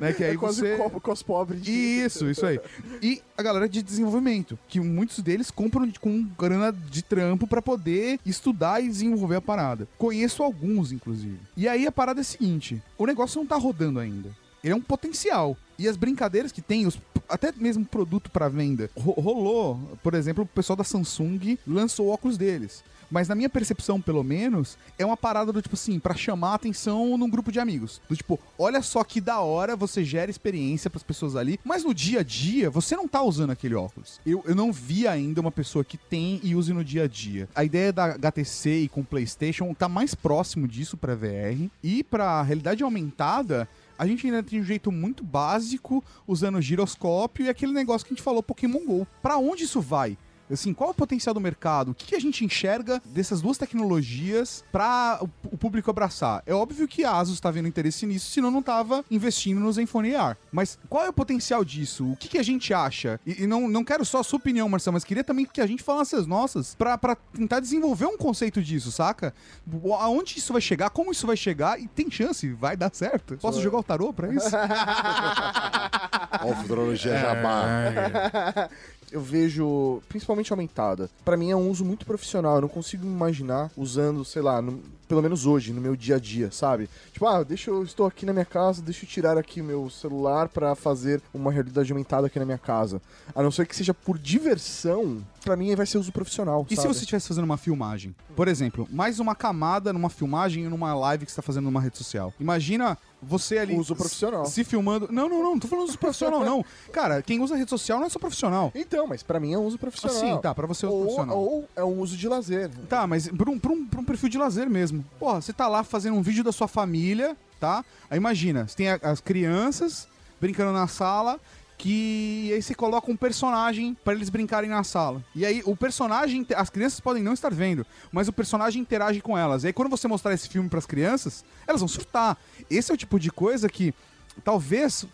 [SPEAKER 3] né? Que aí
[SPEAKER 4] é quase
[SPEAKER 3] você...
[SPEAKER 4] co- cos pobre de...
[SPEAKER 3] Isso, isso aí. E a galera de desenvolvimento, que muitos deles compram de- com grana de trampo pra poder estudar e desenvolver a parada. Conheço alguns, inclusive. E aí a parada é a seguinte: o negócio não tá rodando ainda. Ele é um potencial. E as brincadeiras que tem, os, até mesmo produto pra venda, ro- rolou, por exemplo, o pessoal da Samsung lançou o óculos deles. Mas na minha percepção, pelo menos, é uma parada do tipo assim, pra chamar a atenção num grupo de amigos. Do tipo, olha só que da hora você gera experiência pras pessoas ali, mas no dia a dia você não tá usando aquele óculos. Eu, eu não vi ainda uma pessoa que tem e use no dia a dia. A ideia da HTC e com PlayStation tá mais próximo disso pra VR e pra realidade aumentada. A gente ainda tem um jeito muito básico, usando giroscópio e aquele negócio que a gente falou, Pokémon GO. Pra onde isso vai? Assim, qual é o potencial do mercado? O que que a gente enxerga dessas duas tecnologias para o público abraçar? É óbvio que a Asus tá vendo interesse nisso, senão não tava investindo no Zenfone AR. Mas qual é o potencial disso? O que, que a gente acha? E, e não, não quero só a sua opinião, Marcelo, mas queria também que a gente falasse as nossas pra pra tentar desenvolver um conceito disso, saca? Aonde isso vai chegar? Como isso vai chegar? E tem chance, vai dar certo. Posso jogar o tarô pra isso?
[SPEAKER 5] Ó, futurologia jabá.
[SPEAKER 4] Eu vejo, principalmente aumentada. Pra mim é um uso muito profissional. Eu não consigo me imaginar usando, sei lá, no- pelo menos hoje, no meu dia a dia, sabe? Tipo, ah, deixa eu estou aqui na minha casa, deixa eu tirar aqui o meu celular pra fazer uma realidade aumentada aqui na minha casa. A não ser que seja por diversão, pra mim vai ser uso profissional.
[SPEAKER 3] E se
[SPEAKER 4] sabe?
[SPEAKER 3] você estivesse fazendo uma filmagem? Por exemplo, mais uma camada numa filmagem e numa live que você está fazendo numa rede social. Imagina você ali.
[SPEAKER 4] Uso profissional.
[SPEAKER 3] Se filmando. Não, não, não, não tô falando uso profissional, não. Cara, quem usa rede social não é só profissional.
[SPEAKER 4] Então, mas pra mim é um uso profissional.
[SPEAKER 3] Assim, tá, pra você é uso
[SPEAKER 4] ou,
[SPEAKER 3] profissional.
[SPEAKER 4] ou é um uso de lazer.
[SPEAKER 3] Tá, mas pra um, pra, um, pra um perfil de lazer mesmo. Porra, você tá lá fazendo um vídeo da sua família, tá? Aí imagina, você tem a- as crianças brincando na sala. Que aí você coloca um personagem pra eles brincarem na sala. E aí o personagem, as crianças podem não estar vendo, mas o personagem interage com elas. E aí quando você mostrar esse filme pras crianças, elas vão surtar. Esse é o tipo de coisa que talvez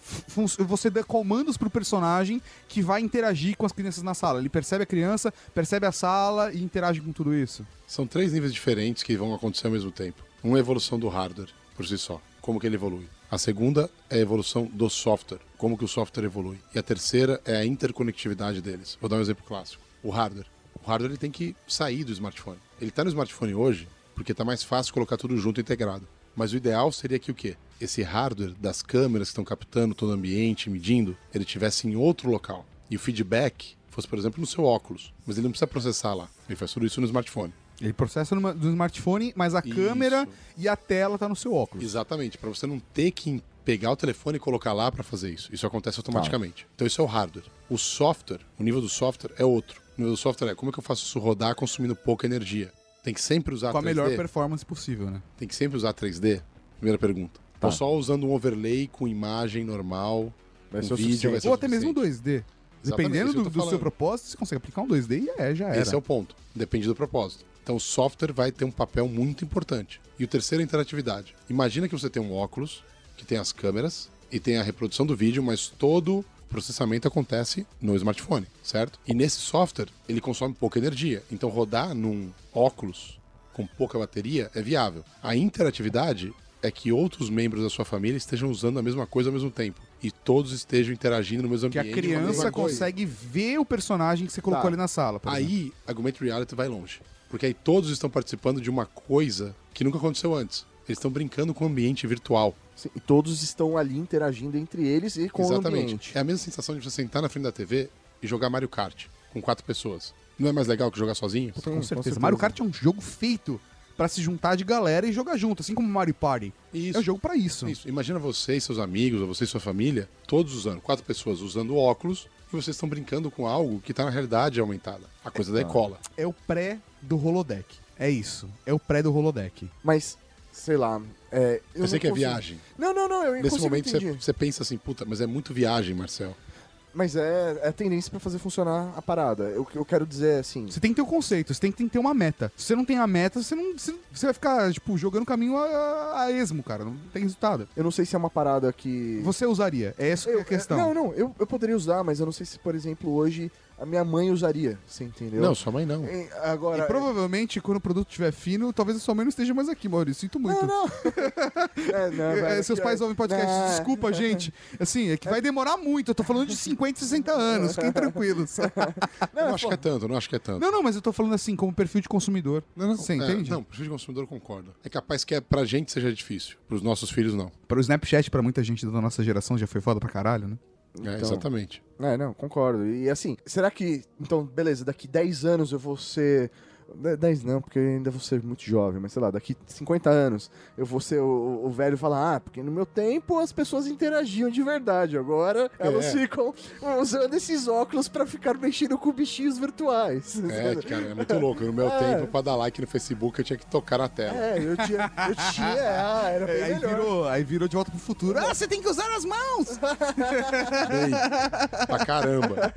[SPEAKER 3] você dê comandos pro personagem que vai interagir com as crianças na sala. Ele percebe a criança, percebe a sala e interage com tudo isso.
[SPEAKER 5] São três níveis diferentes que vão acontecer ao mesmo tempo. Um é evolução do hardware, por si só. Como que ele evolui. A segunda é a evolução do software. Como que o software evolui. E a terceira é a interconectividade deles. Vou dar um exemplo clássico. O hardware. O hardware ele tem que sair do smartphone. Ele está no smartphone hoje porque está mais fácil colocar tudo junto integrado. Mas o ideal seria que o quê? Esse hardware das câmeras que estão captando todo o ambiente, medindo, ele tivesse em outro local. E o feedback fosse, por exemplo, no seu óculos. Mas ele não precisa processar lá. Ele faz tudo isso no smartphone.
[SPEAKER 3] Ele processa numa- no smartphone, mas a
[SPEAKER 5] Isso.
[SPEAKER 3] câmera e a tela tá no seu óculos.
[SPEAKER 5] Exatamente, para você não ter que pegar o telefone e colocar lá para fazer isso. Isso acontece automaticamente. Então isso é o hardware. O software, o nível do software é outro. O nível do software é como é que eu faço isso rodar consumindo pouca energia. Tem que sempre usar
[SPEAKER 3] Com a
[SPEAKER 5] 3D.
[SPEAKER 3] melhor performance possível, né?
[SPEAKER 5] Tem que sempre usar 3D. Primeira pergunta.
[SPEAKER 3] Tá.
[SPEAKER 5] Ou só usando um overlay com imagem normal,
[SPEAKER 4] Vai
[SPEAKER 5] um
[SPEAKER 4] ser o
[SPEAKER 5] vídeo, vai ser
[SPEAKER 3] Ou até mesmo um
[SPEAKER 5] suficiente.
[SPEAKER 3] 2D.
[SPEAKER 5] Exatamente,
[SPEAKER 3] Dependendo do, do seu propósito, você consegue aplicar um 2D e é, já era.
[SPEAKER 5] Esse é o ponto. Depende do propósito. Então o software vai ter um papel muito importante. E o terceiro é a interatividade. Imagina que você tem um óculos que tem as câmeras e tem a reprodução do vídeo, mas todo o processamento acontece no smartphone, certo? E nesse software ele consome pouca energia. Então rodar num óculos com pouca bateria é viável. A interatividade é que outros membros da sua família estejam usando a mesma coisa ao mesmo tempo e todos estejam interagindo no mesmo
[SPEAKER 3] Que
[SPEAKER 5] ambiente. com a
[SPEAKER 3] criança consegue ver o personagem que você colocou
[SPEAKER 4] Tá.
[SPEAKER 3] ali na sala. exemplo.
[SPEAKER 5] Aí, Augmented Reality vai longe. Porque aí todos estão participando de uma coisa que nunca aconteceu antes. Eles estão brincando com o ambiente virtual.
[SPEAKER 4] Sim, e todos estão ali interagindo entre eles e com o
[SPEAKER 5] Exatamente.
[SPEAKER 4] ambiente.
[SPEAKER 5] É a mesma sensação de você sentar na frente da TV e jogar Mario Kart com quatro pessoas. Não é mais legal que jogar sozinho?
[SPEAKER 3] com certeza. Mario Kart é um jogo feito pra se juntar de galera e jogar junto, assim como Mario Party.
[SPEAKER 5] Isso.
[SPEAKER 3] É um jogo pra isso.
[SPEAKER 5] Isso. Imagina você e seus amigos, ou você e sua família, todos usando, quatro pessoas usando óculos, e vocês estão brincando com algo que tá na realidade aumentada. A coisa da cola.
[SPEAKER 3] É o pré do holodeck. É isso. É o pré do holodeck.
[SPEAKER 4] Mas, sei lá. É, eu
[SPEAKER 5] Eu sei
[SPEAKER 4] não
[SPEAKER 5] que é
[SPEAKER 4] consigo-
[SPEAKER 5] viagem.
[SPEAKER 4] Não, não, não. Eu
[SPEAKER 5] Nesse momento você, pensa assim, puta, mas é muito viagem, Marcel.
[SPEAKER 4] Mas é, é a tendência pra fazer funcionar a parada. O que eu quero dizer é assim.
[SPEAKER 3] Você tem que ter o conceito, você tem que ter uma meta. Se você não tem a meta, você não. Você, você vai ficar, tipo, jogando caminho a, a esmo, cara. Não tem resultado.
[SPEAKER 4] Eu não sei se é uma parada que.
[SPEAKER 3] Você usaria. É essa que é a questão.
[SPEAKER 4] Não, não, eu, eu poderia usar, mas eu não sei se, por exemplo, hoje a minha mãe usaria. Você entendeu?
[SPEAKER 5] Não, sua mãe não.
[SPEAKER 4] E Agora.
[SPEAKER 3] E provavelmente, quando o produto estiver fino, talvez a sua mãe não esteja mais aqui, Maurício. Sinto muito.
[SPEAKER 4] Não, não. É, não,
[SPEAKER 3] É,
[SPEAKER 4] velho,
[SPEAKER 3] seus
[SPEAKER 4] que-
[SPEAKER 3] pais ouvem podcast.
[SPEAKER 4] Não.
[SPEAKER 3] Desculpa, gente. Assim, é que vai demorar muito. Eu tô falando de 50 e 60 anos. Fiquem tranquilos.
[SPEAKER 5] Eu não acho que é tanto, não acho que é tanto.
[SPEAKER 3] Não, não, mas eu tô falando assim, como perfil de consumidor.
[SPEAKER 5] Não, não,
[SPEAKER 3] Você
[SPEAKER 5] é,
[SPEAKER 3] entende?
[SPEAKER 5] não, perfil de consumidor eu concordo. É capaz que é, pra gente seja difícil, pros nossos filhos não.
[SPEAKER 3] Para o Snapchat, pra muita gente da nossa geração, já foi foda pra caralho, né?
[SPEAKER 5] É,
[SPEAKER 4] Então.
[SPEAKER 5] exatamente.
[SPEAKER 4] É, não, concordo. E assim, será que. Então, beleza, daqui 10 anos eu vou ser. De- 10 não, porque eu ainda vou ser muito jovem, mas sei lá, daqui 50 anos eu vou ser o, o velho e falar: ah, porque no meu tempo as pessoas interagiam de verdade, agora elas
[SPEAKER 5] É.
[SPEAKER 4] ficam usando esses óculos pra ficar mexendo com bichinhos virtuais.
[SPEAKER 5] É, cara, é muito louco. No meu
[SPEAKER 4] É.
[SPEAKER 5] tempo, pra dar like no Facebook, eu tinha que tocar na tela.
[SPEAKER 4] É, eu tinha. Eu tinha. Ah, era bem
[SPEAKER 3] aí,
[SPEAKER 4] melhor.
[SPEAKER 3] virou, aí virou de volta pro futuro. Ah, você tem que usar as mãos!
[SPEAKER 5] Bem, pra caramba.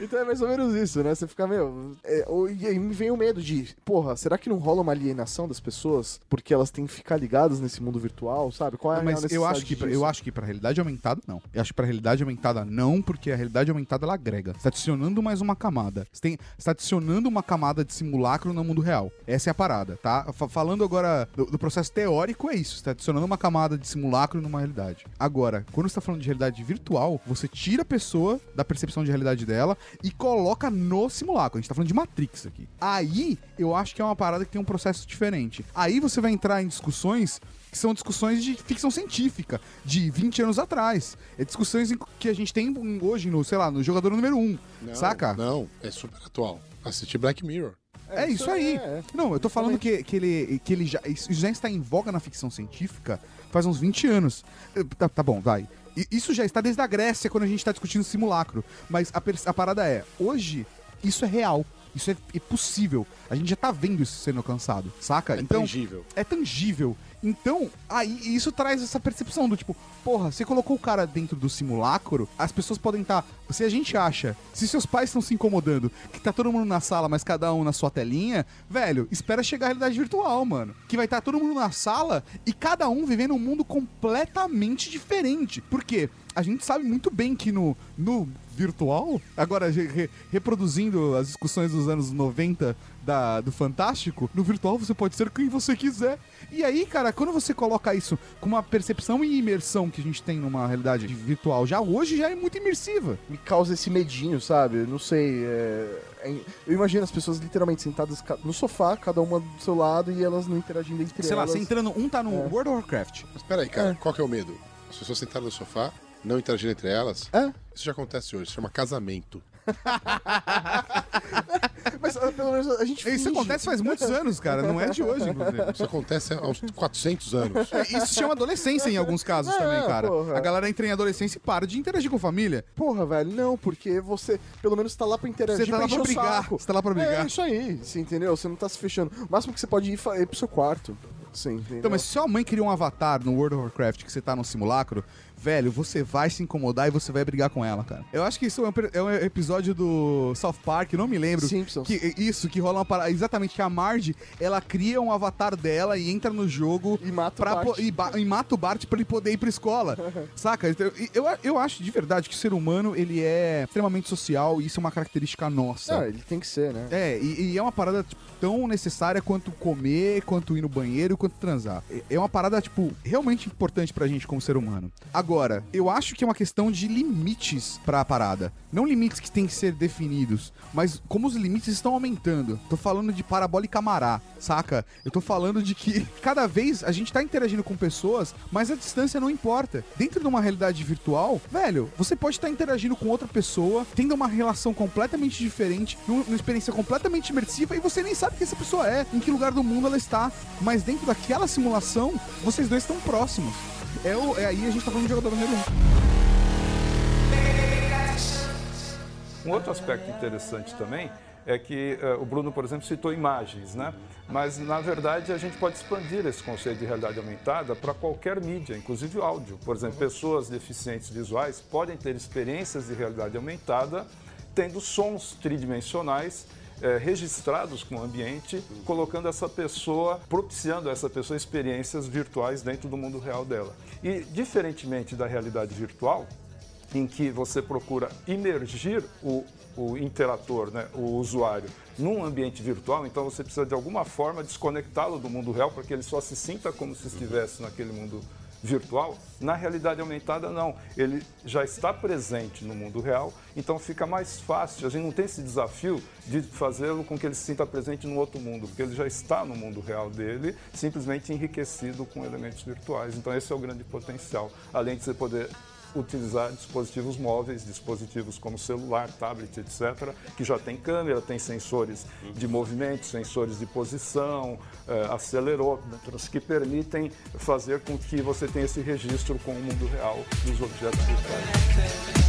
[SPEAKER 4] Então é mais ou menos isso, né? Você fica, meu. é, e aí me vem o medo de, porra, será que não rola uma alienação das pessoas porque elas têm que ficar ligadas nesse mundo virtual, sabe? Qual é a real
[SPEAKER 3] Mas eu acho que
[SPEAKER 4] disso?
[SPEAKER 3] eu acho que para realidade aumentada não. Eu acho que para realidade aumentada não, porque a realidade aumentada ela agrega. Você tá adicionando mais uma camada. Você, tem, você tá adicionando uma camada de simulacro no mundo real. Essa é a parada, tá? Fa- falando agora do, do processo teórico é isso. Você tá adicionando uma camada de simulacro numa realidade. Agora, quando você tá falando de realidade virtual, você tira a pessoa da percepção de realidade dela e coloca no simulacro. A gente tá falando de Matrix aqui. Aí, eu acho que é uma parada que tem um processo diferente. Aí você vai entrar em discussões que são discussões de ficção científica, de 20 anos atrás. É discussões que a gente tem hoje no, sei lá, no jogador número 1,
[SPEAKER 5] Não,
[SPEAKER 3] saca?
[SPEAKER 5] Não, é super atual. Assistir Black Mirror.
[SPEAKER 3] É, isso aí.
[SPEAKER 4] é, é.
[SPEAKER 3] Não, eu tô falando que, que ele, que ele já, isso já está em voga na ficção científica faz uns 20 anos. Eh, Tá, tá bom, vai. Isso já está desde a Grécia, quando a gente tá discutindo simulacro. Mas a, a parada é, hoje, isso é real. Isso é, é possível. A gente já tá vendo isso sendo alcançado, saca?
[SPEAKER 5] É
[SPEAKER 3] então,
[SPEAKER 5] tangível.
[SPEAKER 3] é tangível. Então, aí isso traz essa percepção do tipo, porra, você colocou o cara dentro do simulacro, as pessoas podem estar. se a gente acha, se seus pais estão se incomodando, que tá todo mundo na sala, mas cada um na sua telinha, velho, espera chegar a realidade virtual, mano. Que vai estar todo mundo na sala e cada um vivendo um mundo completamente diferente. Por quê? A gente sabe muito bem que no, no virtual, agora re- re- reproduzindo as discussões dos anos 90 da, do Fantástico, no virtual você pode ser quem você quiser. E aí, cara, quando você coloca isso com uma percepção e imersão que a gente tem numa realidade virtual já hoje, já é muito imersiva.
[SPEAKER 4] Me causa esse medinho, sabe? Eu Não sei. é- é- Eu imagino as pessoas literalmente sentadas no sofá, cada uma do seu lado, e elas não interagindo entre
[SPEAKER 3] Sei lá,
[SPEAKER 4] elas.
[SPEAKER 3] você entrando, um tá no
[SPEAKER 4] É.
[SPEAKER 3] World of Warcraft.
[SPEAKER 5] Mas peraí, cara, qual que é o medo? As pessoas sentadas no sofá, não interagindo entre elas.
[SPEAKER 4] É?
[SPEAKER 5] Isso já acontece hoje, se chama casamento.
[SPEAKER 4] Mas ah, pelo menos a gente
[SPEAKER 3] Isso
[SPEAKER 4] finge.
[SPEAKER 3] acontece faz muitos anos, cara, não é de hoje, inclusive.
[SPEAKER 5] Isso acontece há uns 400 anos.
[SPEAKER 3] É, Isso se chama adolescência em alguns casos
[SPEAKER 4] É,
[SPEAKER 3] também, cara.
[SPEAKER 4] porra.
[SPEAKER 3] A galera entra em adolescência e para de interagir com a família.
[SPEAKER 4] Porra, velho, não, porque você pelo menos tá lá pra interagir,
[SPEAKER 3] Você tá lá pra
[SPEAKER 4] encher o
[SPEAKER 3] brigar,
[SPEAKER 4] saco.
[SPEAKER 3] você tá lá pra brigar.
[SPEAKER 4] É isso aí, você entendeu? Você não tá se fechando. O máximo que você pode ir fa- é pro seu quarto. Sim, entendeu?
[SPEAKER 3] Então, mas se sua mãe criou um avatar no World of Warcraft que você tá no simulacro, velho, você vai se incomodar e você vai brigar com ela, cara. Eu acho que isso é um, é um episódio do South Park, não me lembro.
[SPEAKER 4] Simpsons.
[SPEAKER 3] Que, isso, que rola uma parada. Exatamente, que a Marge, ela cria um avatar dela e entra no jogo
[SPEAKER 4] E mata o Bart.
[SPEAKER 3] e, ba- e mata o Bart pra ele poder ir pra escola. saca? Então, eu, eu acho de verdade que o ser humano, ele é extremamente social e isso é uma característica nossa.
[SPEAKER 4] Não, ele tem que ser, né?
[SPEAKER 3] É, e, e é uma parada tipo, tão necessária quanto comer, quanto ir no banheiro, quanto transar. É- É uma parada, tipo, realmente importante pra gente como ser humano. Agora, eu acho que é uma questão de limites pra parada. Não limites que têm que ser definidos, mas como os limites estão aumentando. Tô falando de parabólica camará, saca? Eu tô falando de que cada vez a gente tá interagindo com pessoas, mas a distância não importa. Dentro de uma realidade virtual, velho, você pode estar interagindo com outra pessoa, tendo uma relação completamente diferente, numa experiência completamente imersiva, e você nem sabe quem essa pessoa é, em que lugar do mundo ela está. Mas dentro daquela simulação, vocês dois estão próximos. É, o- é aí a gente tá falando de jogador número um.
[SPEAKER 8] Um outro aspecto interessante também é que eh, o Bruno, por exemplo, citou imagens, né? Mas, na verdade, a gente pode expandir esse conceito de realidade aumentada para qualquer mídia, inclusive áudio. Por exemplo, pessoas deficientes visuais podem ter experiências de realidade aumentada tendo sons tridimensionais eh, registrados com o ambiente, colocando essa pessoa, propiciando a essa pessoa experiências virtuais dentro do mundo real dela. E, diferentemente da realidade virtual, em que você procura imergir o, o interator, né, o usuário, num ambiente virtual, então você precisa de alguma forma desconectá-lo do mundo real para que ele só se sinta como se estivesse naquele mundo virtual. Na realidade aumentada, não. Ele já está presente no mundo real, então fica mais fácil. A gente não tem esse desafio de fazê-lo com que ele se sinta presente no outro mundo, porque ele já está no mundo real dele, simplesmente enriquecido com elementos virtuais. Então esse é o grande potencial. Além de você poder utilizar dispositivos móveis, dispositivos como celular, tablet, etc., que já tem câmera, tem sensores de movimento, sensores de posição, eh, acelerômetros, que permitem fazer com que você tenha esse registro com o mundo real dos objetos virtuais.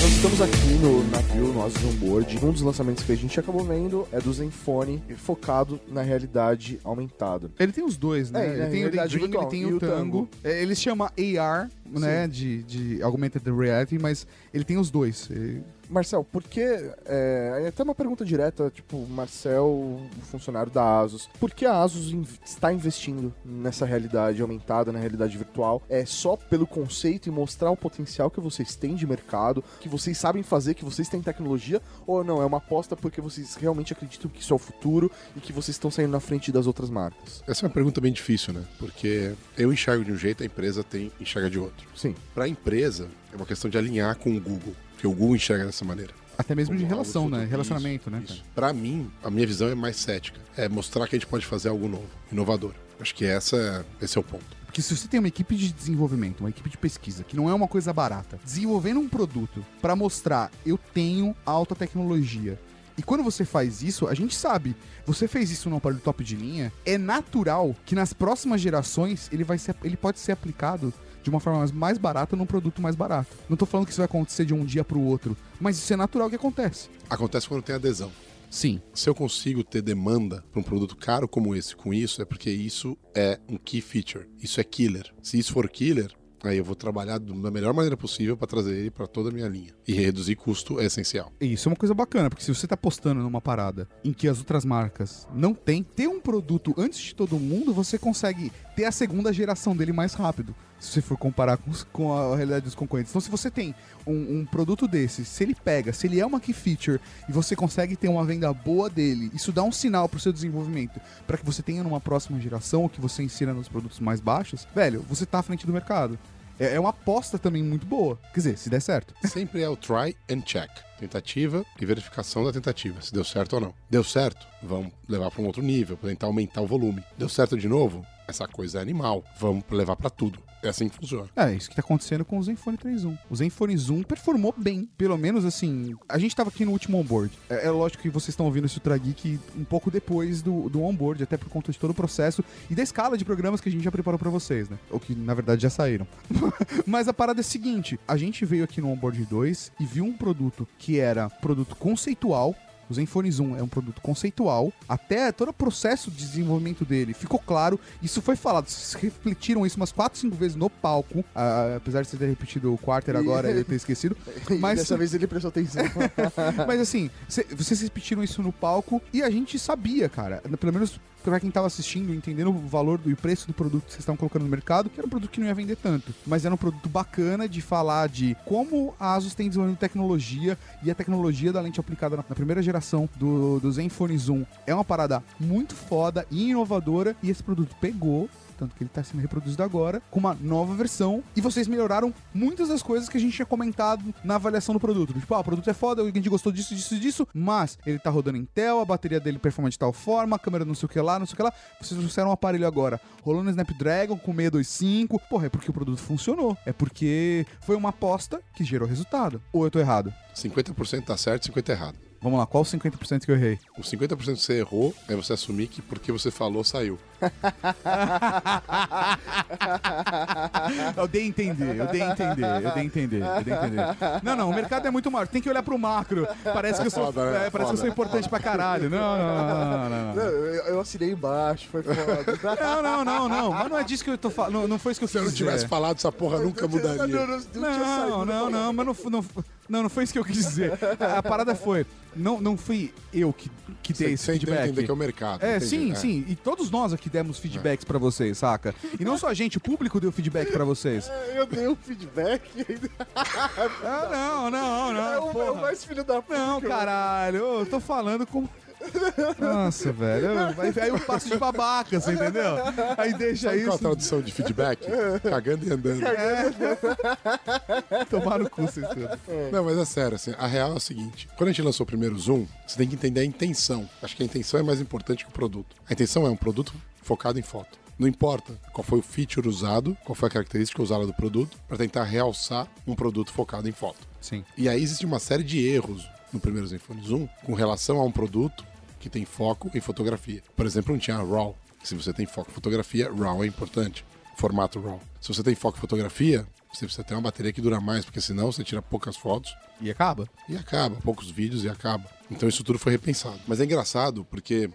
[SPEAKER 4] Nós estamos aqui no navio, nós on board. Um dos lançamentos que a gente acabou vendo é do Zenfone, focado na realidade aumentada.
[SPEAKER 3] Ele tem os dois, né?
[SPEAKER 4] É,
[SPEAKER 3] ele tem o
[SPEAKER 4] realidade
[SPEAKER 3] Daydream, ele
[SPEAKER 4] virtual
[SPEAKER 3] tem
[SPEAKER 4] e
[SPEAKER 3] o Tango.
[SPEAKER 4] Tango.
[SPEAKER 3] É, Ele se chama AR, né? De, de Augmented Reality, mas ele tem os dois. Ele-
[SPEAKER 4] Marcel, por que. É, é até uma pergunta direta, tipo, Marcel, funcionário da Asus. Por que a Asus in- está investindo nessa realidade aumentada, na realidade virtual? É só pelo conceito e mostrar o potencial que vocês têm de mercado, que vocês sabem fazer, que vocês têm tecnologia? Ou não? É uma aposta porque vocês realmente acreditam que isso é o futuro e que vocês estão saindo na frente das outras marcas?
[SPEAKER 5] Essa é uma pergunta bem difícil, né? Porque eu enxergo de um jeito, a empresa tem enxerga de outro.
[SPEAKER 4] Sim.
[SPEAKER 5] Para a empresa, é uma questão de alinhar com o Google, porque o Google enxerga dessa maneira.
[SPEAKER 3] Até mesmo de
[SPEAKER 5] Como
[SPEAKER 3] relação,
[SPEAKER 5] algo
[SPEAKER 3] né? Relacionamento, né?
[SPEAKER 5] Isso, isso. Pra mim, a minha visão é mais cética. É mostrar que a gente pode fazer algo novo, inovador. Acho que essa, esse é o ponto.
[SPEAKER 3] Porque se você tem uma equipe de desenvolvimento, uma equipe de pesquisa, que não é uma coisa barata, desenvolvendo um produto pra mostrar eu tenho alta tecnologia. E quando você faz isso, a gente sabe, você fez isso num aparelho top de linha, é natural que nas próximas gerações ele vai ser, ele pode ser aplicado de uma forma mais- barata num produto mais barato. Não tô falando que isso vai acontecer de um dia pro outro, mas isso é natural que acontece.
[SPEAKER 5] Acontece quando tem adesão.
[SPEAKER 3] Sim.
[SPEAKER 5] Se eu consigo ter demanda para um produto caro como esse com isso, é porque isso é um key feature. Isso é killer. Se isso for killer, aí eu vou trabalhar da melhor maneira possível para trazer ele para toda a minha linha. E reduzir custo é essencial.
[SPEAKER 3] E Isso é uma coisa bacana, porque se você tá postando numa parada em que as outras marcas não têm, ter um produto antes de todo mundo, você consegue ter a segunda geração dele mais rápido. Se você for comparar com, com a realidade dos concorrentes. Então, se você tem um, um produto desse, se ele pega, se ele é uma key feature e você consegue ter uma venda boa dele, isso dá um sinal pro seu desenvolvimento para que você tenha numa próxima geração ou que você insira nos produtos mais baixos, velho, você tá à frente do mercado. É, é uma aposta também muito boa. Quer dizer, se der certo.
[SPEAKER 5] Sempre é o try and check. Tentativa e verificação da tentativa, se deu certo ou não. Deu certo? Vamos levar para um outro nível, tentar aumentar o volume. Deu certo de novo? Essa coisa é animal. Vamos levar para tudo. É assim que funciona.
[SPEAKER 3] É, isso que tá acontecendo com o Zenfone 3.1. O Zenfone Zoom performou bem, pelo menos assim. A gente tava aqui no último onboard. É, é lógico que vocês estão ouvindo esse Ultra Geek um pouco depois do, do onboard, até por conta de todo o processo e da escala de programas que a gente já preparou pra vocês, né? Ou que na verdade já saíram. Mas a parada é a seguinte: a gente veio aqui no onboard 2 e viu um produto que era produto conceitual. O Zenfone Zoom é um produto conceitual. Até todo o processo de desenvolvimento dele ficou claro. Isso foi falado. Vocês refletiram isso umas 4, 5 vezes no palco. ah, apesar de você ter repetido o quarter agora e eu ter esquecido.
[SPEAKER 4] Mas
[SPEAKER 3] Mas-
[SPEAKER 4] dessa vez ele prestou atenção.
[SPEAKER 3] Mas assim, cê- vocês repetiram isso no palco e a gente sabia, cara. Pelo menos pra quem tava assistindo, entendendo o valor do, e o preço do produto que vocês estavam colocando no mercado, que era um produto que não ia vender tanto. Mas era um produto bacana de falar de como a Asus tem desenvolvido tecnologia e a tecnologia da lente aplicada na, na primeira geração do, do Zenfone Zoom é uma parada muito foda e inovadora. E esse produto pegou tanto que ele está sendo reproduzido agora, com uma nova versão, e vocês melhoraram muitas das coisas que a gente tinha comentado na avaliação do produto. Tipo, ah, o produto é foda, a gente gostou disso, disso disso, mas ele tá rodando Intel, a bateria dele performa de tal forma, a câmera não sei o que lá, não sei o que lá. Vocês trouxeram um aparelho agora, rolando Snapdragon com 625. Porra, é porque o produto funcionou. É porque foi uma aposta que gerou resultado. Ou eu tô errado?
[SPEAKER 5] 50% tá certo, 50% errado.
[SPEAKER 3] Vamos lá, qual o 50% que eu errei?
[SPEAKER 5] O 50% que você errou é você assumir que porque você falou, saiu.
[SPEAKER 3] Eu dei a entender, eu dei a entender, eu dei a entender, eu dei a entender. Não, não, o mercado é muito macro, tem que olhar pro macro. Parece que eu sou,
[SPEAKER 5] Foda, né?
[SPEAKER 3] é, parece que eu sou
[SPEAKER 5] Foda.
[SPEAKER 3] importante pra caralho. Não, não, não, não, não,
[SPEAKER 4] Não,
[SPEAKER 3] não.
[SPEAKER 4] eu, eu assinei embaixo, foi foda.
[SPEAKER 3] Não, não, não, não, mas não é disso que eu tô falando, não, não foi isso que eu
[SPEAKER 5] Se eu não tivesse falado, essa porra nunca mudaria.
[SPEAKER 4] Não, não, não tinha saído,
[SPEAKER 3] Não, não, não, mas não, não, não, não foi isso que eu quis dizer. A, a parada foi, não, não fui eu que, que dei esse feedback.
[SPEAKER 5] entender que é o mercado.
[SPEAKER 3] É,
[SPEAKER 5] entendi.
[SPEAKER 3] sim, sim. E todos nós aqui demos feedbacks pra vocês, saca? E não só a gente, o público deu feedback pra vocês.
[SPEAKER 4] Eu dei um feedback ainda.
[SPEAKER 3] Ah, não, não, não.
[SPEAKER 4] É o, é mais filho da puta.
[SPEAKER 3] Não, caralho, eu tô falando com. Nossa, velho. Aí, aí eu passo de babaca, você entendeu? Aí deixa
[SPEAKER 5] Sabe qual a
[SPEAKER 3] isso.
[SPEAKER 5] tradução de feedback? Cagando e andando.
[SPEAKER 3] Tomar no cu, vocês tudo.
[SPEAKER 5] Não, mas é sério, assim, a real é o seguinte: quando a gente lançou o primeiro Zoom, você tem que entender a intenção. Acho que a intenção é mais importante que o produto. A intenção é um produto focado em foto. Não importa qual foi o feature usado, qual foi a característica usada do produto, para tentar realçar um produto focado em foto.
[SPEAKER 3] Sim.
[SPEAKER 5] E aí existe uma série de erros no primeiro Zenfone Zoom com relação a um produto que tem foco em fotografia. Por exemplo, não tinha RAW. Se você tem foco em fotografia, RAW é importante. Formato RAW. Se você tem foco em fotografia, você precisa ter uma bateria que dura mais, porque senão você tira poucas fotos
[SPEAKER 3] E acaba.
[SPEAKER 5] e acaba, poucos vídeos e acaba. Então isso tudo foi repensado. Mas é engraçado porque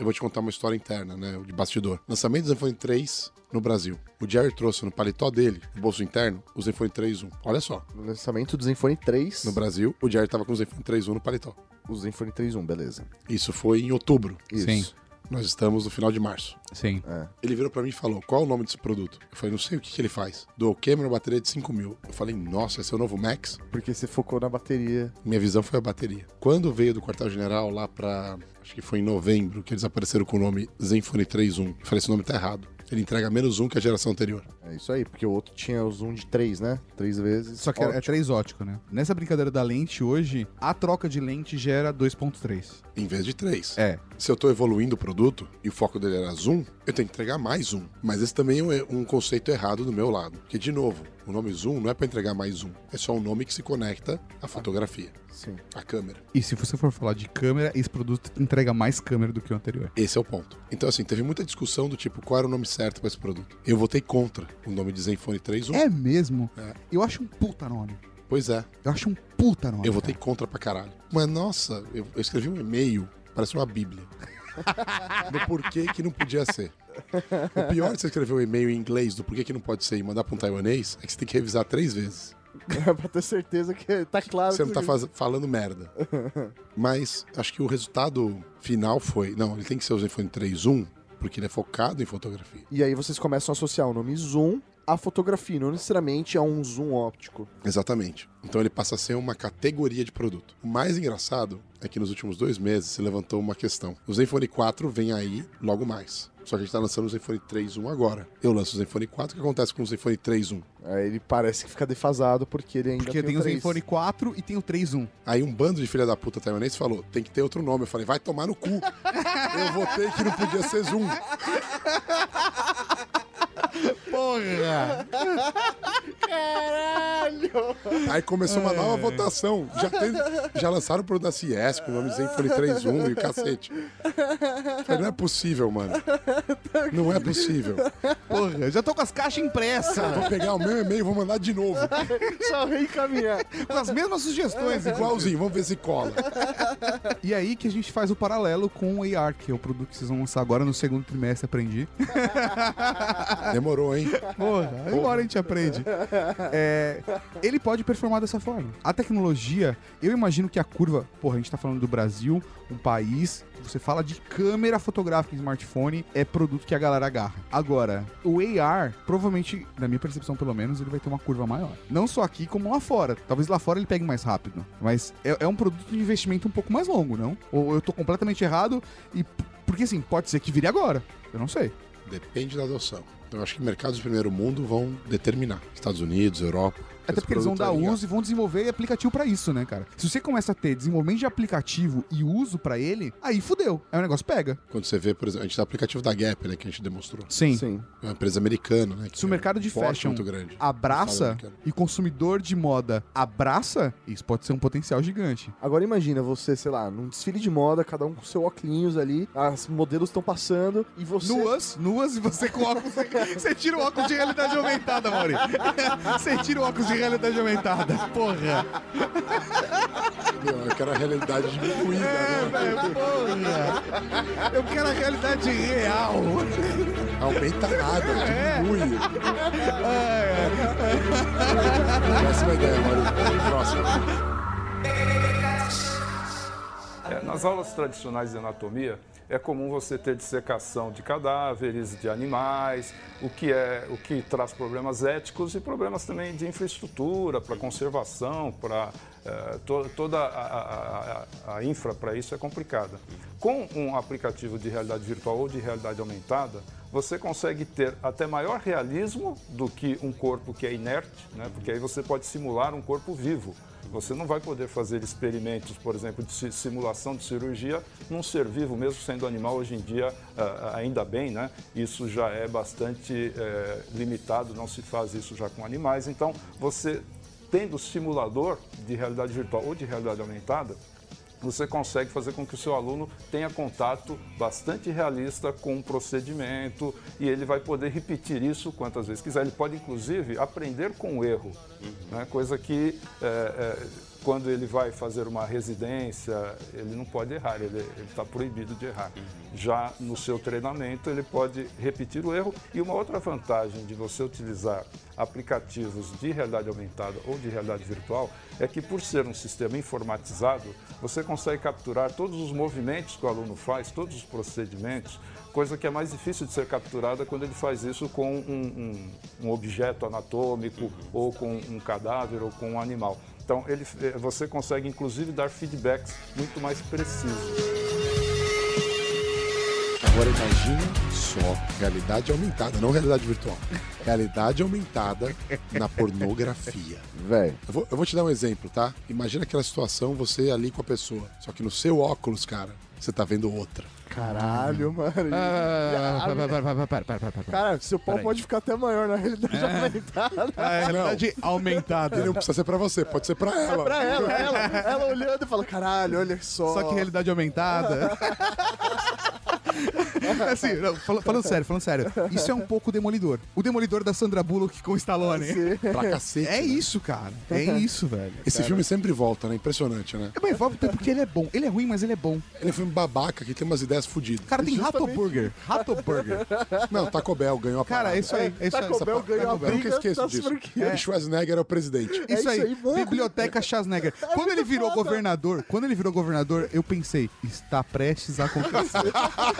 [SPEAKER 5] eu vou te contar uma história interna, né, de bastidor. Lançamento do Zenfone 3 no Brasil. O Jerry trouxe no paletó dele, no bolso interno, o Zenfone 3.1. Olha só,
[SPEAKER 4] No lançamento do Zenfone 3,
[SPEAKER 5] no Brasil, o Jerry tava com o Zenfone 3.1 no paletó.
[SPEAKER 4] o Zenfone 3.1, beleza.
[SPEAKER 5] Isso foi em outubro.
[SPEAKER 4] Isso.
[SPEAKER 3] Sim.
[SPEAKER 5] Nós estamos no final de março.
[SPEAKER 3] Sim.
[SPEAKER 5] Ele virou pra mim e falou: Qual é o nome desse produto? Eu falei: Não sei o que, que ele faz. Dual camera, bateria de 5 mil. Eu falei: Nossa, esse é o novo Max?
[SPEAKER 4] Porque você focou na bateria.
[SPEAKER 5] Minha visão foi a bateria. Quando veio do quartel-general lá pra. Acho que foi em novembro que eles apareceram com o nome Zenfone 3.1. Eu falei: Esse nome tá errado. Ele entrega menos um que a geração anterior.
[SPEAKER 4] É isso aí, porque o outro tinha o zoom de 3, né? Três vezes.
[SPEAKER 3] Só que é, é
[SPEAKER 4] Ótimo.
[SPEAKER 3] três ótico, né? Nessa brincadeira da lente, hoje, a troca de lente gera 2.3.
[SPEAKER 5] Em vez de 3.
[SPEAKER 3] É.
[SPEAKER 5] Se eu tô evoluindo o produto e o foco dele era zoom, eu tenho que entregar mais zoom. Mas esse também é um, um conceito errado do meu lado. Porque, de novo, o nome zoom não é pra entregar mais zoom. É só um nome que se conecta à fotografia,
[SPEAKER 4] Sim.
[SPEAKER 5] à câmera.
[SPEAKER 3] E se você for falar de câmera, esse produto entrega mais câmera do que o anterior.
[SPEAKER 5] Esse é o ponto. Então, assim, teve muita discussão do tipo, qual era o nome certo pra esse produto. Eu votei contra o nome de Zenfone 3.1.
[SPEAKER 3] É mesmo?
[SPEAKER 5] É.
[SPEAKER 3] Eu acho um puta nome.
[SPEAKER 5] Pois é,
[SPEAKER 3] Eu acho um puta nome.
[SPEAKER 5] eu votei
[SPEAKER 3] cara.
[SPEAKER 5] contra pra caralho. Mas, nossa, eu, eu escrevi um e-mail, parece uma bíblia. Do porquê que não podia ser. O pior de você escrever um e-mail em inglês do porquê que não pode ser e mandar pra um taiwanês é que você tem que revisar três vezes.
[SPEAKER 4] pra ter certeza que tá claro.
[SPEAKER 5] Você não tá faz- falando merda. Mas acho que o resultado final foi: não, ele tem que ser o Zenfone 3.1 porque ele é focado em fotografia.
[SPEAKER 4] E aí vocês começam a associar o nome zoom à fotografia, não necessariamente a um zoom óptico.
[SPEAKER 5] Exatamente. Então ele passa a ser uma categoria de produto. O mais engraçado é que nos últimos dois meses se levantou uma questão. O Zenfone 4 vem aí logo mais. Só que a gente tá lançando o Zenfone 3.1 agora. Eu lanço o Zenfone 4, o que acontece com o Zenfone 3.1?
[SPEAKER 4] Aí ele parece que fica defasado porque ele ainda
[SPEAKER 3] Porque tem,
[SPEAKER 4] tem,
[SPEAKER 3] o
[SPEAKER 4] o 3.
[SPEAKER 3] Zenfone 4 e tem o 3.1.
[SPEAKER 5] Aí um bando de filha da puta taiwanês falou, tem que ter outro nome. Eu falei, vai tomar no cu. Eu votei que não podia ser Zoom.
[SPEAKER 3] Porra!
[SPEAKER 4] Caralho!
[SPEAKER 5] Aí começou uma nova votação. Já, tem- já lançaram o produto da CS com o nome Zenfone 3.1 e o cacete. Falei, não é possível, mano. Não é possível.
[SPEAKER 3] Porra, eu já tô com as caixas impressas.
[SPEAKER 5] Vou pegar o meu e-mail e vou mandar de novo.
[SPEAKER 4] Só reencaminhar.
[SPEAKER 3] com as mesmas sugestões.
[SPEAKER 5] Igualzinho, vamos ver se cola.
[SPEAKER 3] E aí que a gente faz o paralelo com o AR, que é o produto que vocês vão lançar agora no segundo trimestre, aprendi.
[SPEAKER 5] Demorou, hein?
[SPEAKER 3] Porra, agora a gente aprende. É, ele pode performar dessa forma. A tecnologia, eu imagino que a curva, porra, a gente tá falando do Brasil, um país, você fala de câmera fotográfica em smartphone, é produto que a galera agarra. Agora, o AR, provavelmente, na minha percepção pelo menos, ele vai ter uma curva maior. Não só aqui, como lá fora. Talvez lá fora ele pegue mais rápido. Mas é, é um produto de investimento um pouco mais longo, não? Ou eu tô completamente errado e... Porque assim, pode ser que vire agora. Eu não sei.
[SPEAKER 5] Depende da adoção. Eu acho que mercados de primeiro mundo vão determinar. Estados Unidos, Europa.
[SPEAKER 3] Até porque eles vão dar uso e vão desenvolver aplicativo pra isso, né, cara? Se você começa a ter desenvolvimento de aplicativo e uso pra ele, aí fudeu. Aí o negócio pega.
[SPEAKER 5] Quando você vê, por exemplo, a gente tem o aplicativo da Gap, né, que a gente demonstrou.
[SPEAKER 3] Sim.
[SPEAKER 4] Sim.
[SPEAKER 5] É uma empresa americana, né?
[SPEAKER 3] Se o
[SPEAKER 5] é
[SPEAKER 3] mercado de
[SPEAKER 5] forte,
[SPEAKER 3] fashion
[SPEAKER 5] muito grande.
[SPEAKER 3] abraça e consumidor de moda abraça, isso pode ser um potencial gigante.
[SPEAKER 4] Agora imagina você, sei lá, num desfile de moda, cada um com seu óculos ali, as modelos estão passando e você.
[SPEAKER 3] Nuas, nuas, e você com óculos. Você tira o óculos de realidade aumentada, Mauri. Você tira o óculos de realidade aumentada. Porra.
[SPEAKER 5] Meu, eu quero a realidade diminuída, né?
[SPEAKER 3] Porra. Eu quero a realidade real.
[SPEAKER 5] Aumenta nada,
[SPEAKER 3] É.
[SPEAKER 5] diminui. Próxima ideia, Mário. Próxima.
[SPEAKER 8] É, nas aulas tradicionais de anatomia, é comum você ter dissecação de cadáveres, de animais, o que, é, o que traz problemas éticos e problemas também de infraestrutura, para conservação, para eh, to- toda a- a- a infra para isso é complicada. Com um aplicativo de realidade virtual ou de realidade aumentada, você consegue ter até maior realismo do que um corpo que é inerte, né? porque aí você pode simular um corpo vivo. Você não vai poder fazer experimentos, por exemplo, de si- simulação de cirurgia num ser vivo, mesmo sendo animal, hoje em dia, ah, ainda bem, né? Isso já é bastante eh, limitado, não se faz isso já com animais. Então, você tendo simulador de realidade virtual ou de realidade aumentada, você consegue fazer com que o seu aluno tenha contato bastante realista com o procedimento e ele vai poder repetir isso quantas vezes quiser. Ele pode, inclusive, aprender com o erro, né? coisa que, é, é, quando ele vai fazer uma residência, ele não pode errar, ele está proibido de errar. Já no seu treinamento, ele pode repetir o erro. E uma outra vantagem de você utilizar aplicativos de realidade aumentada ou de realidade virtual é que, por ser um sistema informatizado, você consegue capturar todos os movimentos que o aluno faz, todos os procedimentos, coisa que é mais difícil de ser capturada quando ele faz isso com um, um- um objeto anatômico, ou com um cadáver, ou com um animal. Então, ele, eh, você consegue, inclusive, dar feedbacks muito mais precisos.
[SPEAKER 5] Agora imagina só realidade aumentada, não realidade virtual. Realidade aumentada na pornografia.
[SPEAKER 4] Velho.
[SPEAKER 5] Eu vou, eu vou te dar um exemplo, tá? Imagina aquela situação, você ali com a pessoa. Só que no seu óculos, cara, você tá vendo outra.
[SPEAKER 4] Caralho, ah. mano.
[SPEAKER 3] Ah, ah, ah para,
[SPEAKER 4] Cara, seu pau pode ficar até maior na realidade é.
[SPEAKER 3] aumentada. É na realidade aumentada.
[SPEAKER 5] Ele não precisa ser pra você, pode ser pra é ela.
[SPEAKER 4] É pra ela, ela. Ela olhando e fala, caralho, olha só.
[SPEAKER 3] Só que realidade aumentada. assim, não, fala- falando sério, falando sério. Isso é um pouco demolidor. O demolidor da Sandra Bullock com o Stallone.
[SPEAKER 5] Pra cacete.
[SPEAKER 3] É
[SPEAKER 5] né?
[SPEAKER 3] isso, cara. É isso, velho.
[SPEAKER 5] Esse filme sempre volta, né? Impressionante, né?
[SPEAKER 3] É bem volta porque ele é bom. Ele é ruim, mas ele é bom.
[SPEAKER 5] Ele é um filme babaca que tem umas ideias fodidas.
[SPEAKER 3] Cara, tem Rato Burger. Rato Burger.
[SPEAKER 5] Não, Taco Bell ganhou a
[SPEAKER 3] Cara,
[SPEAKER 5] parada.
[SPEAKER 3] é isso aí. É isso aí.
[SPEAKER 4] Taco Bell ganhou a
[SPEAKER 5] Eu nunca
[SPEAKER 4] briga
[SPEAKER 5] esqueço disso.
[SPEAKER 4] franquias.
[SPEAKER 5] E Schwarzenegger é o presidente.
[SPEAKER 3] Isso,
[SPEAKER 4] É isso
[SPEAKER 3] aí,
[SPEAKER 4] aí, mano.
[SPEAKER 3] Biblioteca Schwarzenegger. Quando ele virou governador, quando ele virou governador, eu pensei, está prestes a acontecer.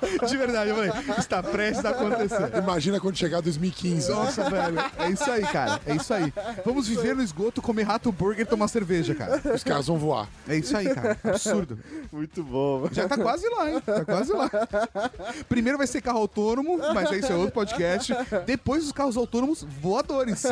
[SPEAKER 3] De verdade, eu falei, está prestes a acontecer.
[SPEAKER 5] Imagina quando chegar 2015.
[SPEAKER 3] Nossa, velho. É isso aí, cara. É isso aí. Vamos viver no esgoto, comer rato burger e tomar cerveja, cara.
[SPEAKER 5] Os caras vão voar.
[SPEAKER 3] É isso aí, cara. Absurdo.
[SPEAKER 4] Muito bom, mano.
[SPEAKER 3] Já tá quase lá, hein? Tá quase lá. Primeiro vai ser carro autônomo, mas aí isso é outro podcast. Depois os carros autônomos voadores.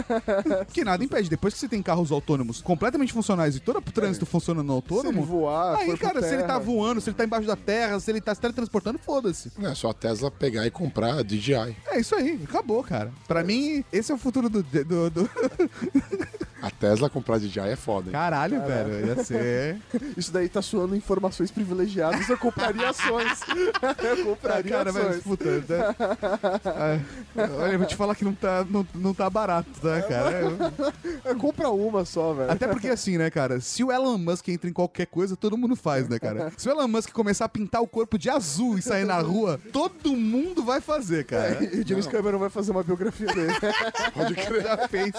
[SPEAKER 3] Que nada impede. Depois que você tem carros autônomos completamente funcionais e todo o trânsito funcionando autônomo.
[SPEAKER 4] Se ele voar,
[SPEAKER 3] aí, cara, se ele tá voando, se ele tá embaixo da terra, se ele tá se teletransportando, foda-se.
[SPEAKER 5] Não é só a Tesla pegar e comprar a DJI.
[SPEAKER 3] É isso aí, acabou, cara. Pra mim, esse é o futuro do. do, do-
[SPEAKER 5] A Tesla comprar DJI é foda, hein?
[SPEAKER 3] Caralho, velho. Ia ser.
[SPEAKER 4] Isso daí tá suando informações privilegiadas. Eu compraria ações. Eu compraria
[SPEAKER 3] Cara, mas
[SPEAKER 4] ações.
[SPEAKER 3] puta. Né? Ah, olha, eu vou te falar que não tá, não, não tá barato, tá, cara? Eu-
[SPEAKER 4] É, Compra uma só, velho.
[SPEAKER 3] Até porque assim, né, cara? Se o Elon Musk entra em qualquer coisa, todo mundo faz, né, cara? Se o Elon Musk começar a pintar o corpo de azul e sair na rua, todo mundo vai fazer, cara.
[SPEAKER 4] E o James Cameron vai fazer uma biografia dele.
[SPEAKER 5] Pode crer.
[SPEAKER 3] Já fez.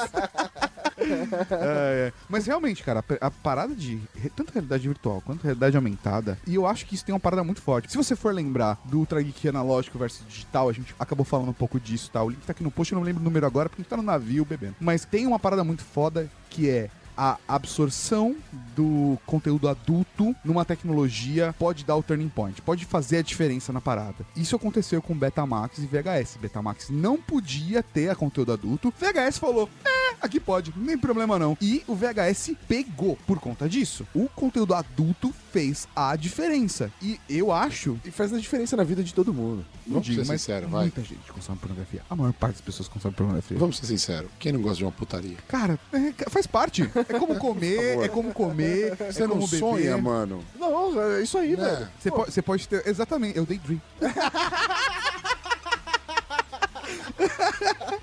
[SPEAKER 3] É, é. Mas realmente, cara, a parada de tanto realidade virtual quanto realidade aumentada, e eu acho que isso tem uma parada muito forte. Se você for lembrar do Ultra Geek analógico versus digital, a gente acabou falando um pouco disso, tá? O link tá aqui no post, eu não lembro o número agora, porque a gente tá no navio bebendo. Mas tem uma parada muito foda que é a absorção do conteúdo adulto numa tecnologia pode dar o turning point, pode fazer a diferença na parada. Isso aconteceu com Betamax e VHS. Betamax não podia ter conteúdo adulto. VHS falou: "É, aqui pode, nem problema não". E o VHS pegou por conta disso. O conteúdo adulto fez a diferença. E eu acho,
[SPEAKER 4] E faz a diferença na vida de todo mundo.
[SPEAKER 5] Vamos
[SPEAKER 3] digo,
[SPEAKER 5] ser sincero, vai.
[SPEAKER 3] muita gente consome pornografia. A maior parte das pessoas consome pornografia.
[SPEAKER 5] Vamos ser sinceros. Quem não gosta de uma putaria?
[SPEAKER 3] Cara, é, faz parte. É como comer, é como comer,
[SPEAKER 5] Você
[SPEAKER 3] é
[SPEAKER 5] não
[SPEAKER 3] beber.
[SPEAKER 5] sonha, mano.
[SPEAKER 4] Não, é isso aí,
[SPEAKER 5] Né?
[SPEAKER 4] velho.
[SPEAKER 3] Você, pode, pode ter. Exatamente, eu daydream.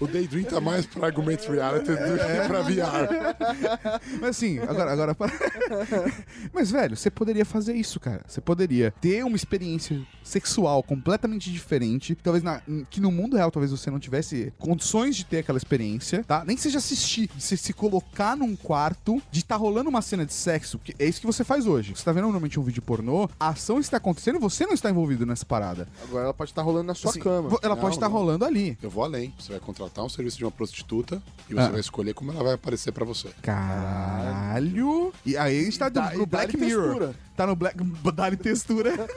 [SPEAKER 5] O Daydream tá mais pra Augmented Reality do que pra VR.
[SPEAKER 3] Mas assim, agora. agora para- Mas, velho, você poderia fazer isso, cara. Você poderia ter uma experiência sexual completamente diferente. Talvez na- que no mundo real, talvez você não tivesse condições de ter aquela experiência, tá? Nem que seja assistir, de você se colocar num quarto, de estar rolando uma cena de sexo, que é isso que você faz hoje. Você tá vendo normalmente um vídeo pornô, a ação está acontecendo e você não está envolvido nessa parada.
[SPEAKER 4] Agora ela pode estar rolando na sua
[SPEAKER 3] Assim,
[SPEAKER 4] cama.
[SPEAKER 3] Ela
[SPEAKER 5] Não,
[SPEAKER 3] pode estar
[SPEAKER 5] não.
[SPEAKER 3] rolando ali.
[SPEAKER 5] Eu vou além. Você vai contratar um serviço de uma prostituta e você
[SPEAKER 3] Ah.
[SPEAKER 5] vai escolher como ela vai aparecer pra você.
[SPEAKER 3] Caralho! E aí a gente tá
[SPEAKER 4] e
[SPEAKER 3] Black Mirror.
[SPEAKER 4] textura.
[SPEAKER 3] Tá no Black. Dá-lhe textura.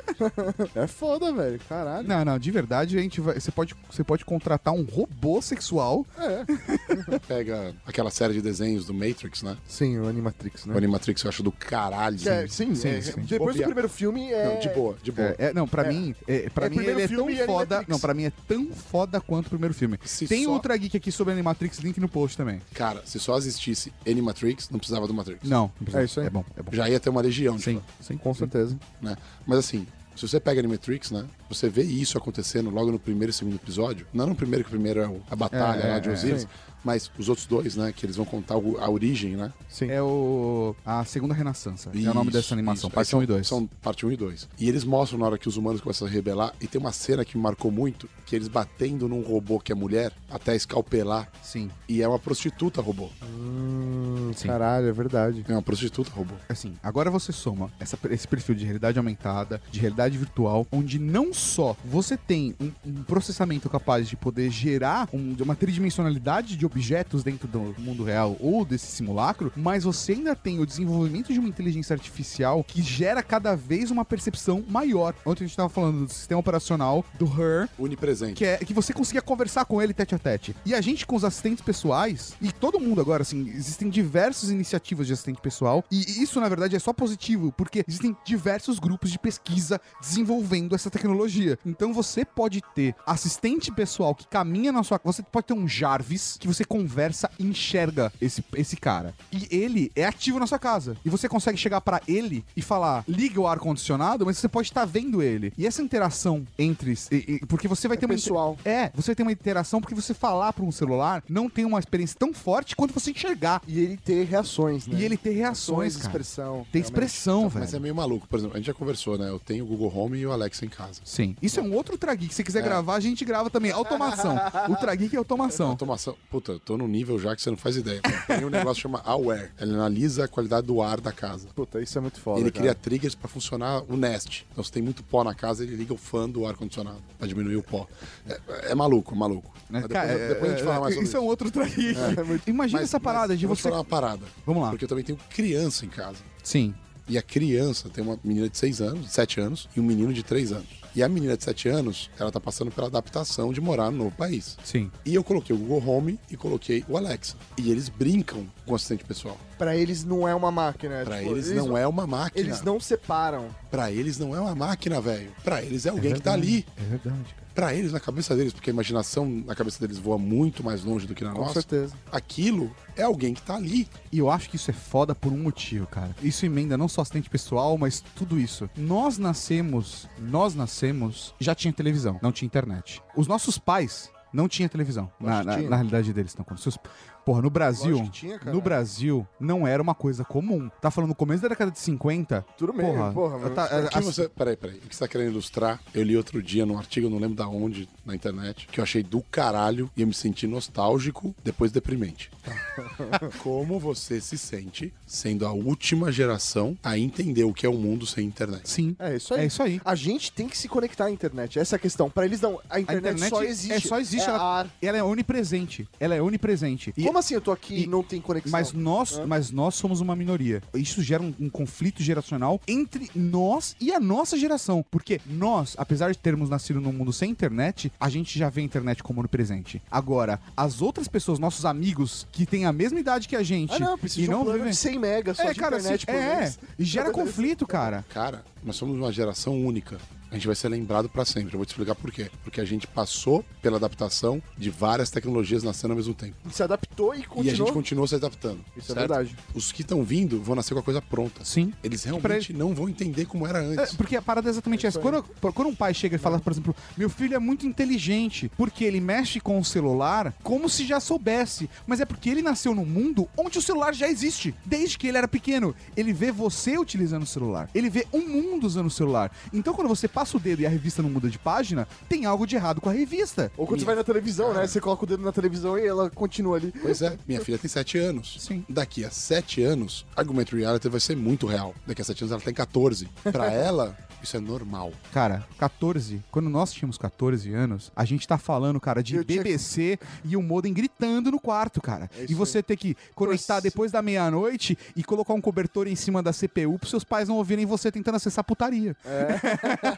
[SPEAKER 4] É foda, velho. Caralho.
[SPEAKER 3] Não, não, de verdade, a gente vai. Você pode, você pode contratar um robô sexual.
[SPEAKER 5] Pega aquela série de desenhos do Matrix, né?
[SPEAKER 4] Sim, o Animatrix, né?
[SPEAKER 5] O Animatrix eu acho do caralho.
[SPEAKER 4] É- sim,
[SPEAKER 3] sim,
[SPEAKER 4] é-
[SPEAKER 3] sim.
[SPEAKER 4] Depois do primeiro filme é.
[SPEAKER 5] Não, de boa, de boa.
[SPEAKER 3] É, é, não, pra mim, é, pra
[SPEAKER 4] É
[SPEAKER 3] mim ele é tão foda.
[SPEAKER 4] Animatrix.
[SPEAKER 3] Não, pra mim é tão foda quanto o primeiro filme.
[SPEAKER 5] Se
[SPEAKER 3] Tem
[SPEAKER 5] só-
[SPEAKER 3] Ultra Geek aqui sobre Animatrix, link no post também.
[SPEAKER 5] Cara, se só existisse Animatrix, não precisava do Matrix.
[SPEAKER 3] Não, não.
[SPEAKER 4] É isso aí.
[SPEAKER 3] É bom, é bom.
[SPEAKER 5] Já ia ter uma legião
[SPEAKER 3] Sim,
[SPEAKER 5] fã,
[SPEAKER 3] sim.
[SPEAKER 4] Com certeza.
[SPEAKER 5] né? Mas assim, se você pega Animatrix, né? Você vê isso acontecendo logo no primeiro e segundo episódio. Não no primeiro, que o primeiro é a batalha
[SPEAKER 3] É,
[SPEAKER 5] lá de
[SPEAKER 3] é,
[SPEAKER 5] Osiris.
[SPEAKER 4] sim.
[SPEAKER 5] Mas os outros dois, né? Que eles vão contar o- a origem, né?
[SPEAKER 4] Sim.
[SPEAKER 3] É o. A Segunda Renascença. é o nome
[SPEAKER 5] Isso,
[SPEAKER 3] dessa animação,
[SPEAKER 5] isso.
[SPEAKER 3] parte
[SPEAKER 5] São-
[SPEAKER 3] 1 e 2.
[SPEAKER 5] São parte 1 e 2. E eles mostram na hora que os humanos começam a se rebelar. E tem uma cena que me marcou muito, que eles batendo num robô que é mulher, até escalpelar.
[SPEAKER 3] Sim.
[SPEAKER 5] E é uma prostituta robô.
[SPEAKER 4] Hum,
[SPEAKER 3] Sim.
[SPEAKER 4] caralho, é verdade.
[SPEAKER 5] É uma prostituta robô.
[SPEAKER 3] Assim, agora você soma essa- esse perfil de realidade aumentada, de realidade virtual, onde não só você tem um, um processamento capaz de poder gerar um- uma tridimensionalidade de objetos dentro do mundo real ou desse simulacro, mas você ainda tem o desenvolvimento de uma inteligência artificial que gera cada vez uma percepção maior. Ontem a gente estava falando do sistema operacional do Her,
[SPEAKER 5] Unipresente.
[SPEAKER 3] que é que você conseguia conversar com ele tete a tete. E a gente com os assistentes pessoais, e todo mundo agora, assim, existem diversas iniciativas de assistente pessoal, e isso na verdade é só positivo, porque existem diversos grupos de pesquisa desenvolvendo essa tecnologia. Então você pode ter assistente pessoal que caminha na sua você pode ter um Jarvis que você conversa e enxerga esse, esse cara. E ele é ativo na sua casa. E você consegue chegar pra ele e falar: liga o ar-condicionado, mas você pode estar vendo ele. E essa interação entre. e- e- porque você vai ter uma. inter-
[SPEAKER 4] pessoal.
[SPEAKER 3] É, você vai ter uma interação porque você falar pra um celular não tem uma experiência tão forte quanto você enxergar.
[SPEAKER 4] E ele ter reações, né?
[SPEAKER 3] E ele ter reações, cara.
[SPEAKER 4] expressão.
[SPEAKER 3] Tem expressão, velho.
[SPEAKER 5] Mas é meio maluco. Por exemplo, a gente já conversou, né? Eu tenho o Google Home e o Alexa em casa.
[SPEAKER 3] Sim. Isso é um outro Trageek. Se você quiser gravar, a gente grava também. Automação. o Trageek é automação.
[SPEAKER 5] Automação. Puta, eu tô num nível já que você não faz ideia. Tem um negócio que chama Aware. Ele analisa a qualidade do ar da casa.
[SPEAKER 4] Puta, isso é muito foda.
[SPEAKER 5] ele
[SPEAKER 4] cara.
[SPEAKER 5] cria triggers pra funcionar o Nest. Então, se tem muito pó na casa, ele liga o fã do ar-condicionado pra diminuir o pó. É, é maluco, maluco. Mas depois,
[SPEAKER 3] Cara, é-
[SPEAKER 5] depois a gente fala mais sobre
[SPEAKER 3] isso é um outro Trageek. Imagina
[SPEAKER 5] Mas-
[SPEAKER 3] essa parada
[SPEAKER 5] mas
[SPEAKER 3] de você.
[SPEAKER 5] falar uma parada.
[SPEAKER 3] Vamos lá.
[SPEAKER 5] Porque eu também tenho criança em casa.
[SPEAKER 3] Sim.
[SPEAKER 5] E a criança tem uma menina de 6 anos, de 7 anos, e um menino de 3 anos. E a menina de 7 anos, ela tá passando pela adaptação de morar no novo país.
[SPEAKER 3] Sim.
[SPEAKER 5] E eu coloquei o Google Home e coloquei o Alexa. E eles brincam com o assistente pessoal.
[SPEAKER 4] Pra eles não é uma máquina.
[SPEAKER 5] Pra
[SPEAKER 4] tipo,
[SPEAKER 5] eles não é uma máquina.
[SPEAKER 4] Eles não separam.
[SPEAKER 5] Pra eles não é uma máquina, velho. Pra eles é alguém que tá ali.
[SPEAKER 3] É verdade, cara.
[SPEAKER 5] Pra eles, na cabeça deles, porque a imaginação na cabeça deles voa muito mais longe do que na
[SPEAKER 4] Com
[SPEAKER 5] nossa.
[SPEAKER 4] certeza.
[SPEAKER 5] Aquilo é alguém que tá ali.
[SPEAKER 3] E eu acho que isso é foda por um motivo, cara. Isso emenda não só assistente pessoal, mas tudo isso. Nós nascemos, nós nascemos, já tinha televisão, não tinha internet. Os nossos pais Não tinha televisão na, na, na realidade deles. Não. Quando seus- Porra, no Brasil,
[SPEAKER 4] tinha,
[SPEAKER 3] no Brasil, não era uma coisa comum. Tá falando no começo da década de 50.
[SPEAKER 4] Tudo bem,
[SPEAKER 3] porra.
[SPEAKER 4] porra, mas-
[SPEAKER 3] tá-
[SPEAKER 5] O que
[SPEAKER 3] a-
[SPEAKER 5] você. Peraí, peraí. O que você tá querendo ilustrar? Eu li outro dia num artigo, eu não lembro da onde, na internet, que eu achei do caralho e eu me senti nostálgico, depois deprimente. Como você se sente sendo a última geração a entender o que é o mundo sem internet?
[SPEAKER 3] Sim.
[SPEAKER 4] É isso aí.
[SPEAKER 3] É isso aí.
[SPEAKER 4] A gente tem que se conectar à internet. Essa é a questão. Pra eles não. A
[SPEAKER 3] A
[SPEAKER 4] internet,
[SPEAKER 3] internet
[SPEAKER 4] só existe.
[SPEAKER 3] É, só existe.
[SPEAKER 4] É
[SPEAKER 3] ela,
[SPEAKER 4] ar.
[SPEAKER 3] ela é onipresente. Ela é onipresente. E-
[SPEAKER 4] Como assim eu tô aqui e,
[SPEAKER 3] e-
[SPEAKER 4] não tem conexão?
[SPEAKER 3] Mas nós, mas nós somos uma minoria. Isso gera um, um conflito geracional entre nós e a nossa geração. Porque nós, apesar de termos nascido num mundo sem internet, a gente já vê a internet como onipresente. Agora, as outras pessoas, nossos amigos, que têm a mesma idade que a gente
[SPEAKER 4] Ah, não, preciso
[SPEAKER 3] e
[SPEAKER 4] de um
[SPEAKER 3] não
[SPEAKER 4] plano
[SPEAKER 3] vivem...
[SPEAKER 4] de 100 megas só
[SPEAKER 3] É,
[SPEAKER 4] de
[SPEAKER 3] cara,
[SPEAKER 4] internet
[SPEAKER 3] se-
[SPEAKER 4] por
[SPEAKER 3] é, e gera conflito, cara.
[SPEAKER 5] Cara, nós somos uma geração única. A gente vai ser lembrado pra sempre. Eu vou te explicar por quê. Porque a gente passou pela adaptação de várias tecnologias nascendo ao mesmo tempo.
[SPEAKER 4] Se adaptou e
[SPEAKER 5] E a
[SPEAKER 4] continuou.
[SPEAKER 5] gente continuou se adaptando.
[SPEAKER 4] Isso é
[SPEAKER 5] certo?
[SPEAKER 4] verdade.
[SPEAKER 5] Os que estão vindo vão nascer com a coisa pronta.
[SPEAKER 3] Sim.
[SPEAKER 5] Eles realmente não vão entender como era
[SPEAKER 3] É,
[SPEAKER 5] antes.
[SPEAKER 3] porque a parada é exatamente essa. Quando, quando um pai chega e fala, por exemplo, meu filho é muito inteligente, porque ele mexe com o celular como se já soubesse. Mas é porque ele nasceu num mundo onde o celular já existe. Desde que ele era pequeno. Ele vê você utilizando o celular. Ele vê um mundo usando o celular. Então quando você passa o dedo e a revista não muda de página, tem algo de errado com a revista.
[SPEAKER 4] Ou quando você vai na televisão, né? Você coloca o dedo na televisão e ela continua ali.
[SPEAKER 5] Pois é, minha filha tem 7 anos.
[SPEAKER 3] Sim.
[SPEAKER 5] Daqui a 7 anos, Argument Reality vai ser muito real. Daqui a 7 anos ela tem 14. Pra ela, isso é normal.
[SPEAKER 3] Cara, 14, quando nós tínhamos 14 anos, a gente tá falando, cara, de
[SPEAKER 4] Eu tinha-
[SPEAKER 3] BBC e o modem gritando no quarto, cara.
[SPEAKER 4] É isso
[SPEAKER 3] e você ter que conectar
[SPEAKER 4] Pois-
[SPEAKER 3] depois da meia-noite e colocar um cobertor em cima da CPU pros seus pais não ouvirem você tentando acessar putaria.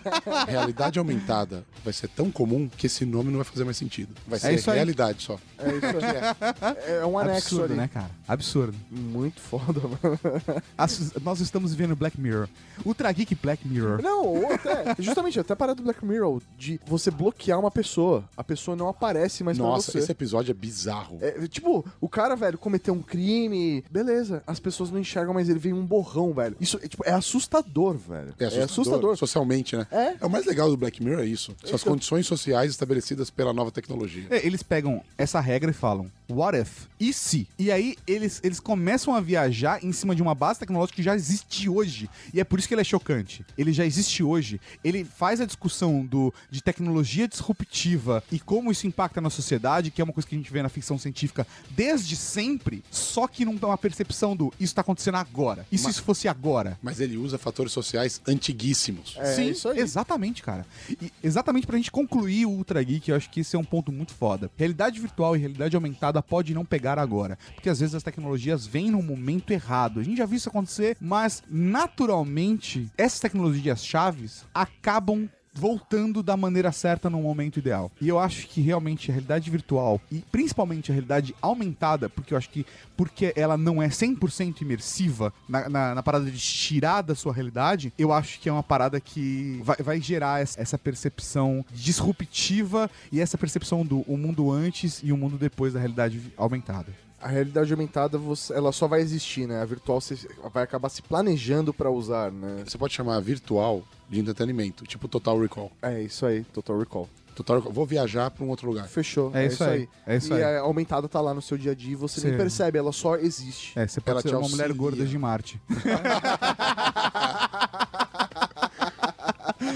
[SPEAKER 5] A realidade aumentada vai ser tão comum que esse nome não vai fazer mais sentido. Vai ser
[SPEAKER 3] isso aí.
[SPEAKER 5] realidade só.
[SPEAKER 4] É isso aí. É um anexo
[SPEAKER 3] Absurdo,
[SPEAKER 4] ali.
[SPEAKER 3] né, cara? Absurdo.
[SPEAKER 4] Muito foda, mano.
[SPEAKER 3] As- nós estamos vivendo Black Mirror. Ultra Geek Black Mirror.
[SPEAKER 4] Não, ou até. Justamente, até a parada do Black Mirror de você bloquear uma pessoa. A pessoa não aparece mais
[SPEAKER 5] Nossa,
[SPEAKER 4] pra você.
[SPEAKER 5] esse episódio é bizarro.
[SPEAKER 4] É, tipo, o cara, velho, cometeu um crime, beleza, as pessoas não enxergam, mas ele vem um borrão, velho. Isso é, tipo, é assustador, velho.
[SPEAKER 5] É assustador, socialmente, né?
[SPEAKER 4] É.
[SPEAKER 5] o mais legal do Black Mirror é isso. São as condições sociais estabelecidas pela nova tecnologia.
[SPEAKER 3] É, Eles pegam essa regra e falam, what if? E se? E aí eles, eles começam a viajar em cima de uma base tecnológica que já existe hoje. E é por isso que ele é chocante. Ele já existe hoje. Ele faz a discussão do, de tecnologia disruptiva e como isso impacta na sociedade, que é uma coisa que a gente vê na ficção científica desde sempre, só que não é uma percepção do isso tá acontecendo agora. E se isso fosse agora?
[SPEAKER 5] Mas ele usa fatores sociais antiguíssimos.
[SPEAKER 4] É,
[SPEAKER 3] Sim,
[SPEAKER 4] isso aí.
[SPEAKER 3] Exatamente, cara. E exatamente pra gente concluir o Ultra Geek, eu acho que esse é um ponto muito foda. Realidade virtual e realidade aumentada pode não pegar agora, porque às vezes as tecnologias vêm no momento errado. A gente já viu isso acontecer, mas naturalmente essas tecnologias chaves acabam voltando da maneira certa no momento ideal. E eu acho que realmente a realidade virtual e principalmente a realidade aumentada, porque eu acho que porque ela não é 100% imersiva na, na, na parada de tirar da sua realidade, eu acho que é uma parada que vai, vai gerar essa, percepção disruptiva e essa percepção do o mundo antes e o mundo depois da realidade aumentada.
[SPEAKER 4] A realidade aumentada, você- ela só vai existir, né? A virtual você vai acabar se planejando pra usar, né?
[SPEAKER 5] Você pode chamar virtual de entretenimento, tipo Total Recall.
[SPEAKER 4] É isso aí, Total Recall.
[SPEAKER 5] Total Recall. Vou viajar pra um outro lugar.
[SPEAKER 4] Fechou.
[SPEAKER 3] É isso aí, é isso
[SPEAKER 4] e
[SPEAKER 3] aí.
[SPEAKER 4] a aumentada tá lá no seu dia a dia e você
[SPEAKER 3] Sim.
[SPEAKER 4] nem percebe, ela só existe.
[SPEAKER 3] É, você pode
[SPEAKER 5] Ela
[SPEAKER 3] ser uma mulher
[SPEAKER 5] auxilia.
[SPEAKER 3] gorda de Marte.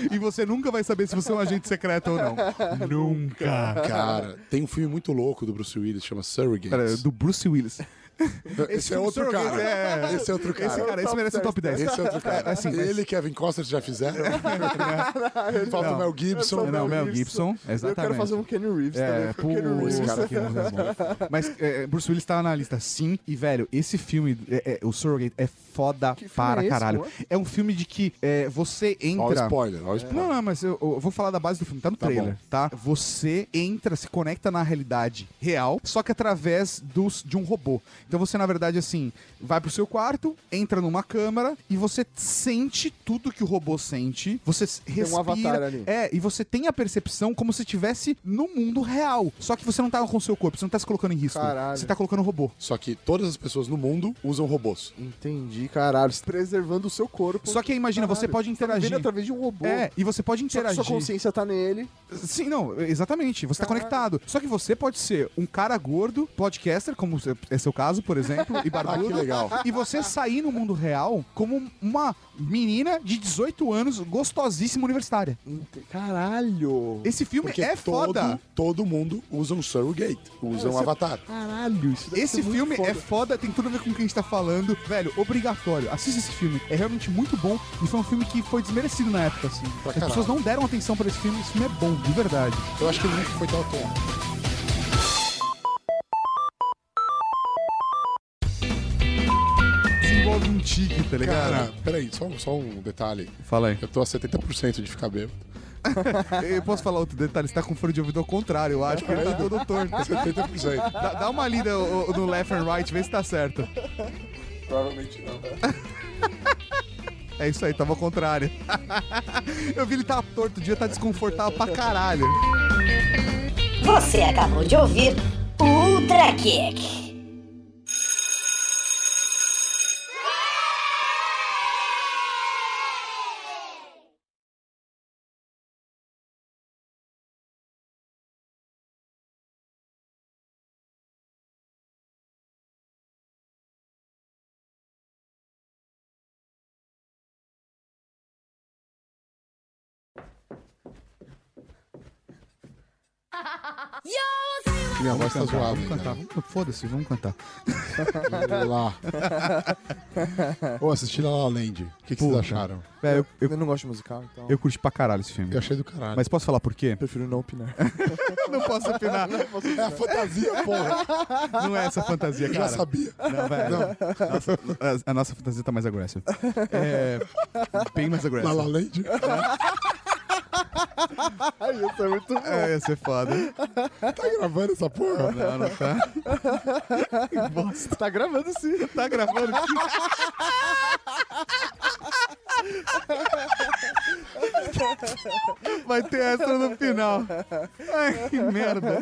[SPEAKER 3] e você nunca vai saber se você é um agente secreto ou não. nunca.
[SPEAKER 5] Cara, tem um filme muito louco do Bruce Willis, chama Surrogates.
[SPEAKER 3] Pera, do Bruce Willis.
[SPEAKER 5] Esse, é outro cara.
[SPEAKER 3] é-
[SPEAKER 5] Esse é outro cara.
[SPEAKER 3] Esse cara, esse merece um top 10.
[SPEAKER 5] Esse é outro cara.
[SPEAKER 3] É, assim,
[SPEAKER 5] Ele e Kevin Costner já fizeram. Falta o. Mel Gibson.
[SPEAKER 3] Não, Mel Gibson,
[SPEAKER 4] Eu
[SPEAKER 3] exatamente.
[SPEAKER 4] quero fazer um Kenny Reeves
[SPEAKER 3] É,
[SPEAKER 4] também. porque o Kenny
[SPEAKER 3] pô,
[SPEAKER 4] Reeves
[SPEAKER 3] esse cara aqui é bom. Mas é, Bruce Willis tá na lista, sim. E, velho, esse filme, é- é, o Surrogate, é foda para
[SPEAKER 4] é esse,
[SPEAKER 3] caralho. É um filme de que é, você
[SPEAKER 5] o
[SPEAKER 3] entra...
[SPEAKER 5] spoiler, ó o spoiler.
[SPEAKER 3] Não, não, mas eu, eu vou falar da base do filme, tá no
[SPEAKER 5] Tá
[SPEAKER 3] trailer,
[SPEAKER 5] bom.
[SPEAKER 3] tá? Você entra, se conecta na realidade real, só que através dos, de um robô. Então você, na verdade, assim, vai pro seu quarto, entra numa câmara e você sente tudo que o robô sente. Você s-
[SPEAKER 4] um
[SPEAKER 3] respira.
[SPEAKER 4] avatar ali.
[SPEAKER 3] É, e você tem a percepção como se estivesse no mundo real. Só que você não tá com o seu corpo, você não tá se colocando em risco.
[SPEAKER 4] Caralho.
[SPEAKER 3] Você tá colocando o robô.
[SPEAKER 5] Só que todas as pessoas no mundo usam robôs.
[SPEAKER 4] Entendi, caralho. Preservando o seu corpo.
[SPEAKER 3] Só que aí, imagina, você
[SPEAKER 4] Caralho,
[SPEAKER 3] pode
[SPEAKER 4] você tá
[SPEAKER 3] interagir.
[SPEAKER 4] vivendo através de um robô.
[SPEAKER 3] É, e você pode
[SPEAKER 4] Só que
[SPEAKER 3] interagir.
[SPEAKER 4] sua consciência tá nele.
[SPEAKER 3] Sim, não, exatamente. Você tá
[SPEAKER 4] Caralho.
[SPEAKER 3] conectado. Só que você pode ser um cara gordo, podcaster, como é seu caso, por exemplo, e barbudo.
[SPEAKER 5] Ah, que legal.
[SPEAKER 3] E você sair no mundo real como uma menina de 18 anos, gostosíssima universitária.
[SPEAKER 4] Caralho.
[SPEAKER 3] Esse filme
[SPEAKER 5] Porque
[SPEAKER 3] é
[SPEAKER 5] todo,
[SPEAKER 3] foda.
[SPEAKER 5] todo mundo usa um surrogate, usa um
[SPEAKER 4] Você-
[SPEAKER 5] avatar.
[SPEAKER 4] Caralho. Isso deve
[SPEAKER 3] Esse
[SPEAKER 4] ser muito
[SPEAKER 3] filme
[SPEAKER 4] foda.
[SPEAKER 3] é foda, tem tudo a ver com o que a gente tá falando. Velho, obrigatório. Assista esse filme. É realmente muito bom. E foi um filme que foi desmerecido na época, assim. As
[SPEAKER 5] caralho.
[SPEAKER 3] pessoas não deram atenção pra esse filme. Esse filme é bom, de verdade.
[SPEAKER 5] Eu acho que ele nunca foi tão atual.
[SPEAKER 3] Um tique, tá ligado?
[SPEAKER 5] Cara, peraí, só, só um detalhe.
[SPEAKER 3] Fala aí.
[SPEAKER 5] Eu tô a 70% de ficar bêbado.
[SPEAKER 3] Eu posso falar outro detalhe? Você tá com fone de ouvido ao contrário, eu acho que ele tá todo torto.
[SPEAKER 5] 70%.
[SPEAKER 3] Dá, dá uma lida ô, ô, no left and right, vê se tá certo.
[SPEAKER 5] Provavelmente não.
[SPEAKER 3] É isso aí, tava ao contrário. Eu vi ele tá torto, o dia tá desconfortável pra caralho.
[SPEAKER 1] Você acabou de ouvir Ultra Kick.
[SPEAKER 5] Minha voz tá zoada.
[SPEAKER 3] vamos cantar. Foda-se, vamos cantar.
[SPEAKER 5] Vamos lá. Ô, assisti La La Land. O que, que vocês
[SPEAKER 3] Puta.
[SPEAKER 5] acharam?
[SPEAKER 3] Velho, eu,
[SPEAKER 4] Eu,
[SPEAKER 3] eu,
[SPEAKER 4] não gosto de musical, então.
[SPEAKER 3] eu curti pra caralho esse filme.
[SPEAKER 5] Eu achei do caralho.
[SPEAKER 3] Mas posso falar por quê?
[SPEAKER 4] prefiro não opinar.
[SPEAKER 3] não posso opinar.
[SPEAKER 5] É a fantasia, porra.
[SPEAKER 3] Não é essa fantasia,
[SPEAKER 5] Eu
[SPEAKER 3] cara.
[SPEAKER 5] já sabia.
[SPEAKER 3] Não, velho. Nossa, a, a nossa fantasia tá mais agressiva. É. Bem mais
[SPEAKER 5] La
[SPEAKER 3] agressiva.
[SPEAKER 5] La Land.
[SPEAKER 4] Isso é muito bom.
[SPEAKER 3] É, ia ser foda.
[SPEAKER 5] Tá gravando essa porra?
[SPEAKER 3] Não, não tá.
[SPEAKER 4] Tá gravando sim.
[SPEAKER 3] Tá gravando aqui. Vai ter essa no final. Ai, que merda.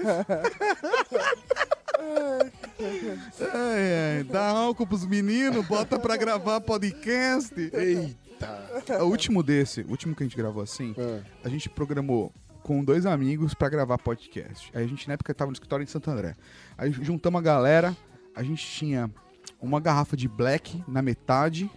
[SPEAKER 3] Ai, ai. Dá álcool pros meninos, bota pra gravar podcast.
[SPEAKER 5] Eita.
[SPEAKER 3] O último desse, o último que a gente gravou assim,
[SPEAKER 5] É.
[SPEAKER 3] a gente programou com dois amigos pra gravar podcast. Aí a gente na época tava no escritório em Santo André. Aí juntamos a galera, a gente tinha uma garrafa de black na metade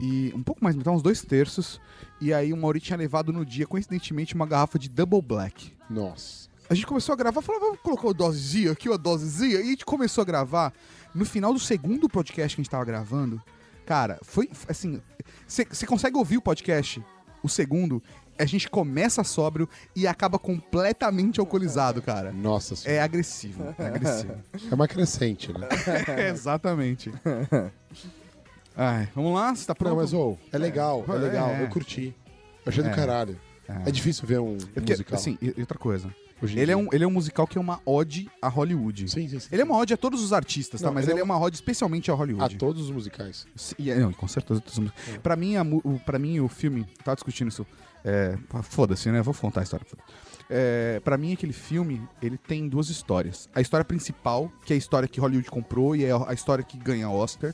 [SPEAKER 3] e um pouco mais, então uns dois terços. E aí o Mauri tinha levado no dia, coincidentemente, uma garrafa de double black.
[SPEAKER 5] Nossa.
[SPEAKER 3] A gente começou a gravar, falou, vamos colocar o dosezinha aqui, a dosezinha, e a gente começou a gravar. No final do segundo podcast que a gente tava gravando, cara, foi assim. Você consegue ouvir o podcast, o segundo, a gente começa sóbrio e acaba completamente alcoolizado, cara.
[SPEAKER 5] Nossa senhora.
[SPEAKER 3] É agressivo, é agressivo.
[SPEAKER 5] É uma crescente, né?
[SPEAKER 3] É, exatamente. Ai, vamos lá? Você tá pronto?
[SPEAKER 5] Não, mas, ô, é legal, é,
[SPEAKER 3] É.
[SPEAKER 5] legal. Eu curti. Eu achei
[SPEAKER 3] É.
[SPEAKER 5] do caralho.
[SPEAKER 3] É.
[SPEAKER 5] É difícil ver um
[SPEAKER 3] É porque,
[SPEAKER 5] musical.
[SPEAKER 3] assim, e outra coisa. Ele é, um, ele é um musical que é uma ode a Hollywood.
[SPEAKER 5] Sim, sim, sim.
[SPEAKER 3] Ele é uma ode a todos os artistas, tá?
[SPEAKER 5] Não,
[SPEAKER 3] Mas
[SPEAKER 5] ele
[SPEAKER 3] ele
[SPEAKER 5] é
[SPEAKER 3] é uma ode especialmente a Hollywood.
[SPEAKER 5] A todos os musicais.
[SPEAKER 3] Sim, e- não, com certeza. todos os- Pra mim, a o, pra mim, o filme. Tava discutindo isso. É, Foda-se, né? Vou contar a história. É, pra mim, aquele filme, ele tem duas histórias. A história principal, que é a história que Hollywood comprou e é a história que ganha Oscar.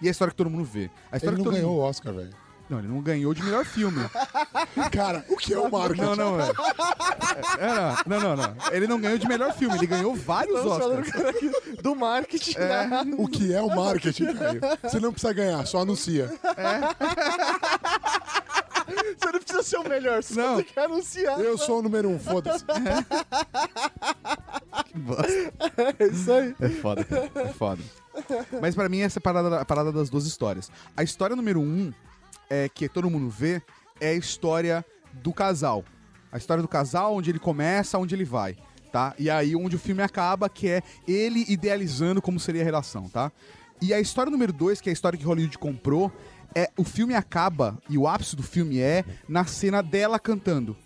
[SPEAKER 3] E a história que todo mundo vê. A história
[SPEAKER 5] Ele
[SPEAKER 3] que
[SPEAKER 5] não ganhou
[SPEAKER 3] mundo...
[SPEAKER 5] o Oscar, velho.
[SPEAKER 3] Não, ele não ganhou de melhor filme.
[SPEAKER 5] Cara, o que é o marketing?
[SPEAKER 3] não, não, velho. É, não, não, não. Ele não ganhou de melhor filme, ele ganhou vários
[SPEAKER 4] Estamos falando
[SPEAKER 3] Oscars.
[SPEAKER 4] cara, aqui do marketing. né?
[SPEAKER 5] O que é o marketing, velho? Você não precisa ganhar, só anuncia.
[SPEAKER 4] Você não precisa ser o melhor, você
[SPEAKER 3] Não.
[SPEAKER 4] tem que anunciar.
[SPEAKER 5] Eu sou o número um, foda-se.
[SPEAKER 3] Que bosta.
[SPEAKER 4] É isso aí.
[SPEAKER 3] É foda, cara. É foda. Mas pra mim, essa é a parada, a parada das duas histórias. A história número um, é, que todo mundo vê, é a história do casal. A história do casal, onde ele começa, onde ele vai, tá? E aí, onde o filme acaba, que é ele idealizando como seria a relação, tá? E a história número dois, que é a história que Hollywood comprou, é o filme acaba, e o ápice do filme é na cena dela cantando.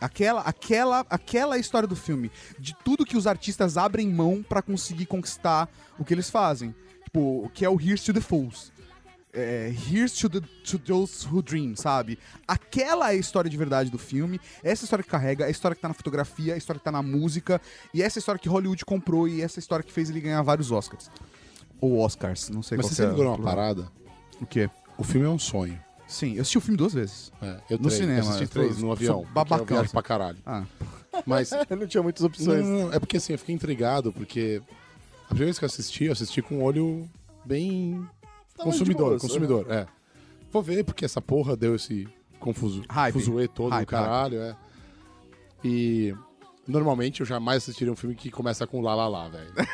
[SPEAKER 3] Aquela, aquela, aquela é a história do filme. De tudo que os artistas abrem mão pra conseguir conquistar o que eles fazem. Tipo, que é o Here's to the Fools. É, Here's to, the, to those who dream, sabe? Aquela é a história de verdade do filme. Essa história que carrega, a história que tá na fotografia, a história que tá na música. E essa é a história que Hollywood comprou e essa é a história que fez ele ganhar vários Oscars. Ou Oscars, não sei
[SPEAKER 5] Mas
[SPEAKER 3] qual
[SPEAKER 5] você
[SPEAKER 3] que é.
[SPEAKER 5] segurou uma
[SPEAKER 3] o plural.
[SPEAKER 5] parada?
[SPEAKER 3] O quê?
[SPEAKER 5] O filme é um sonho.
[SPEAKER 3] Sim, eu assisti o filme duas vezes.
[SPEAKER 5] É, eu
[SPEAKER 3] No
[SPEAKER 5] três.
[SPEAKER 3] cinema,
[SPEAKER 5] Eu assisti
[SPEAKER 3] eu
[SPEAKER 5] três no avião.
[SPEAKER 3] babacão,
[SPEAKER 5] Eu pra caralho.
[SPEAKER 3] Ah,
[SPEAKER 5] Mas.
[SPEAKER 4] não tinha muitas opções.
[SPEAKER 5] não, não, é porque assim, eu fiquei intrigado, porque a primeira vez que eu assisti, eu assisti com um olho bem
[SPEAKER 4] De
[SPEAKER 5] consumidor,
[SPEAKER 4] boas,
[SPEAKER 5] consumidor, é. Vou ver porque essa porra deu esse confuso,
[SPEAKER 3] Hype.
[SPEAKER 5] fuzuê todo
[SPEAKER 3] Hype,
[SPEAKER 5] do caralho, é. E normalmente eu jamais assistiria um filme que começa com lá lá lá, velho. Tipo,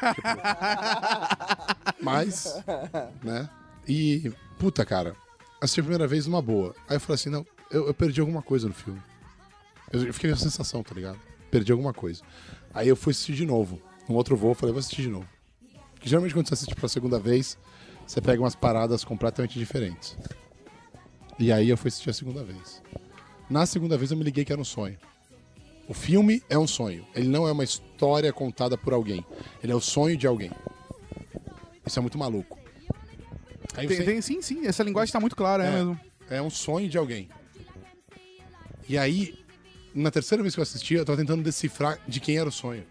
[SPEAKER 5] mas, né? E, puta, cara, assisti a primeira vez numa boa. Aí eu falei assim, não, eu, eu perdi alguma coisa no filme. Eu, eu fiquei com essa sensação, tá ligado? Perdi alguma coisa. Aí eu fui assistir de novo. Um outro voo, eu falei, vou assistir de novo. Porque geralmente quando você assiste pela segunda vez, você pega umas paradas completamente diferentes. E aí eu fui assistir a segunda vez. Na segunda vez eu me liguei que era um sonho. O filme é um sonho. Ele não é uma história contada por alguém. Ele é o sonho de alguém. Isso é muito maluco.
[SPEAKER 3] Tem,
[SPEAKER 5] você-
[SPEAKER 3] tem- sim, sim, essa linguagem tá muito clara, é,
[SPEAKER 5] É.
[SPEAKER 3] mesmo.
[SPEAKER 5] é um sonho de alguém. E aí, na terceira vez que eu assisti, eu tava tentando decifrar de quem era o sonho.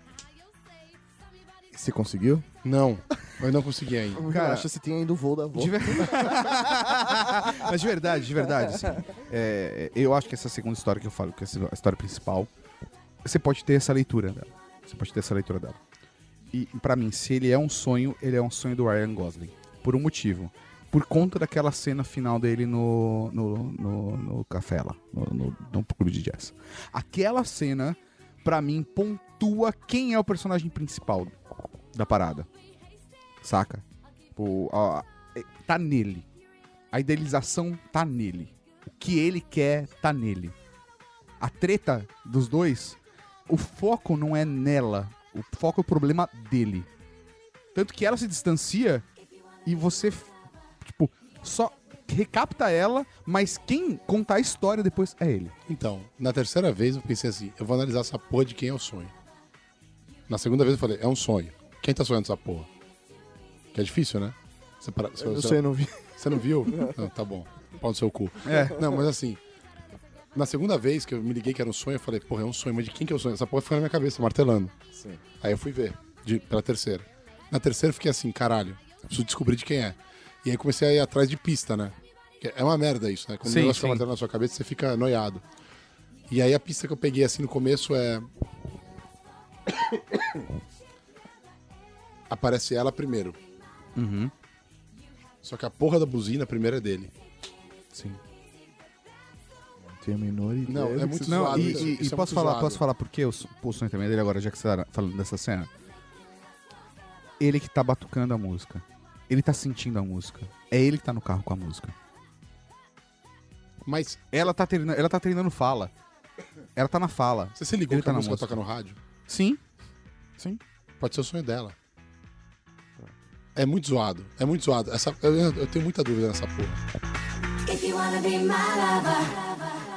[SPEAKER 4] Você conseguiu?
[SPEAKER 5] Não, eu não consegui ainda.
[SPEAKER 3] Cara,
[SPEAKER 4] Acho que você tem ainda o voo da volta.
[SPEAKER 3] De ver- Mas de verdade, de verdade, assim, é, eu acho que essa segunda história que eu falo, que é a história principal, você pode ter essa leitura dela. Você pode ter essa leitura dela. E pra mim, se ele é um sonho, ele é um sonho do Ryan Gosling. Por um motivo. Por conta daquela cena final dele no, no, no, no café lá, no, no, no clube de jazz. Aquela cena, pra mim, pontua quem é o personagem principal da parada. Saca? Tipo, ó, é, tá nele. A idealização tá nele. O que ele quer tá nele. A treta dos dois, o foco não é nela. O foco é o problema dele. Tanto que ela se distancia e você, tipo, só recapta ela, mas quem contar a história depois é ele.
[SPEAKER 5] Então, na terceira vez eu pensei assim, eu vou analisar essa porra de quem é o sonho. Na segunda vez eu falei, é um sonho. Quem tá sonhando essa porra? Que é difícil, né? Você, para, você,
[SPEAKER 4] Eu
[SPEAKER 5] você-
[SPEAKER 4] sei, não vi.
[SPEAKER 5] você não viu? Não, tá bom. Pau no seu cu.
[SPEAKER 3] É.
[SPEAKER 5] Não, mas assim, na segunda vez que eu me liguei que era um sonho, eu falei, porra, é um sonho, mas de quem que é o sonho? Essa porra ficou na minha cabeça, martelando.
[SPEAKER 4] Sim.
[SPEAKER 5] Aí eu fui ver, de, pela terceira. Na terceira eu fiquei assim, caralho, eu preciso descobrir de quem é. E aí comecei a ir atrás de pista, né? É uma merda isso, né? Quando
[SPEAKER 3] Sim,
[SPEAKER 5] o negócio fica
[SPEAKER 3] sim.
[SPEAKER 5] martelando na sua cabeça, você fica noiado. E aí a pista que eu peguei assim no começo é. Aparece ela primeiro.
[SPEAKER 3] Uhum.
[SPEAKER 5] Só que a porra da buzina primeiro é dele.
[SPEAKER 3] Sim.
[SPEAKER 4] Tem a menor ideia.
[SPEAKER 5] Não, é muito
[SPEAKER 4] você-
[SPEAKER 3] Não,
[SPEAKER 5] zoado
[SPEAKER 3] e,
[SPEAKER 5] isso,
[SPEAKER 3] e-
[SPEAKER 5] isso
[SPEAKER 3] e
[SPEAKER 5] é
[SPEAKER 3] posso falar,
[SPEAKER 5] zoado.
[SPEAKER 3] posso falar por que o, sonho também dele agora, já que você tá falando dessa cena? Ele que tá batucando a música. Ele tá sentindo a música. É ele que tá no carro com a música.
[SPEAKER 5] Mas
[SPEAKER 3] Ela tá treinando, ela tá treinando fala. Ela tá na fala.
[SPEAKER 5] você se ligou
[SPEAKER 3] Ele
[SPEAKER 5] que
[SPEAKER 3] tá
[SPEAKER 5] a
[SPEAKER 3] na
[SPEAKER 5] música
[SPEAKER 3] música.
[SPEAKER 5] toca no rádio?
[SPEAKER 3] Sim. Sim.
[SPEAKER 5] Pode ser o sonho dela. É muito zoado. É muito zoado. Essa, eu, eu tenho muita dúvida nessa porra.
[SPEAKER 9] If you wanna be my lover,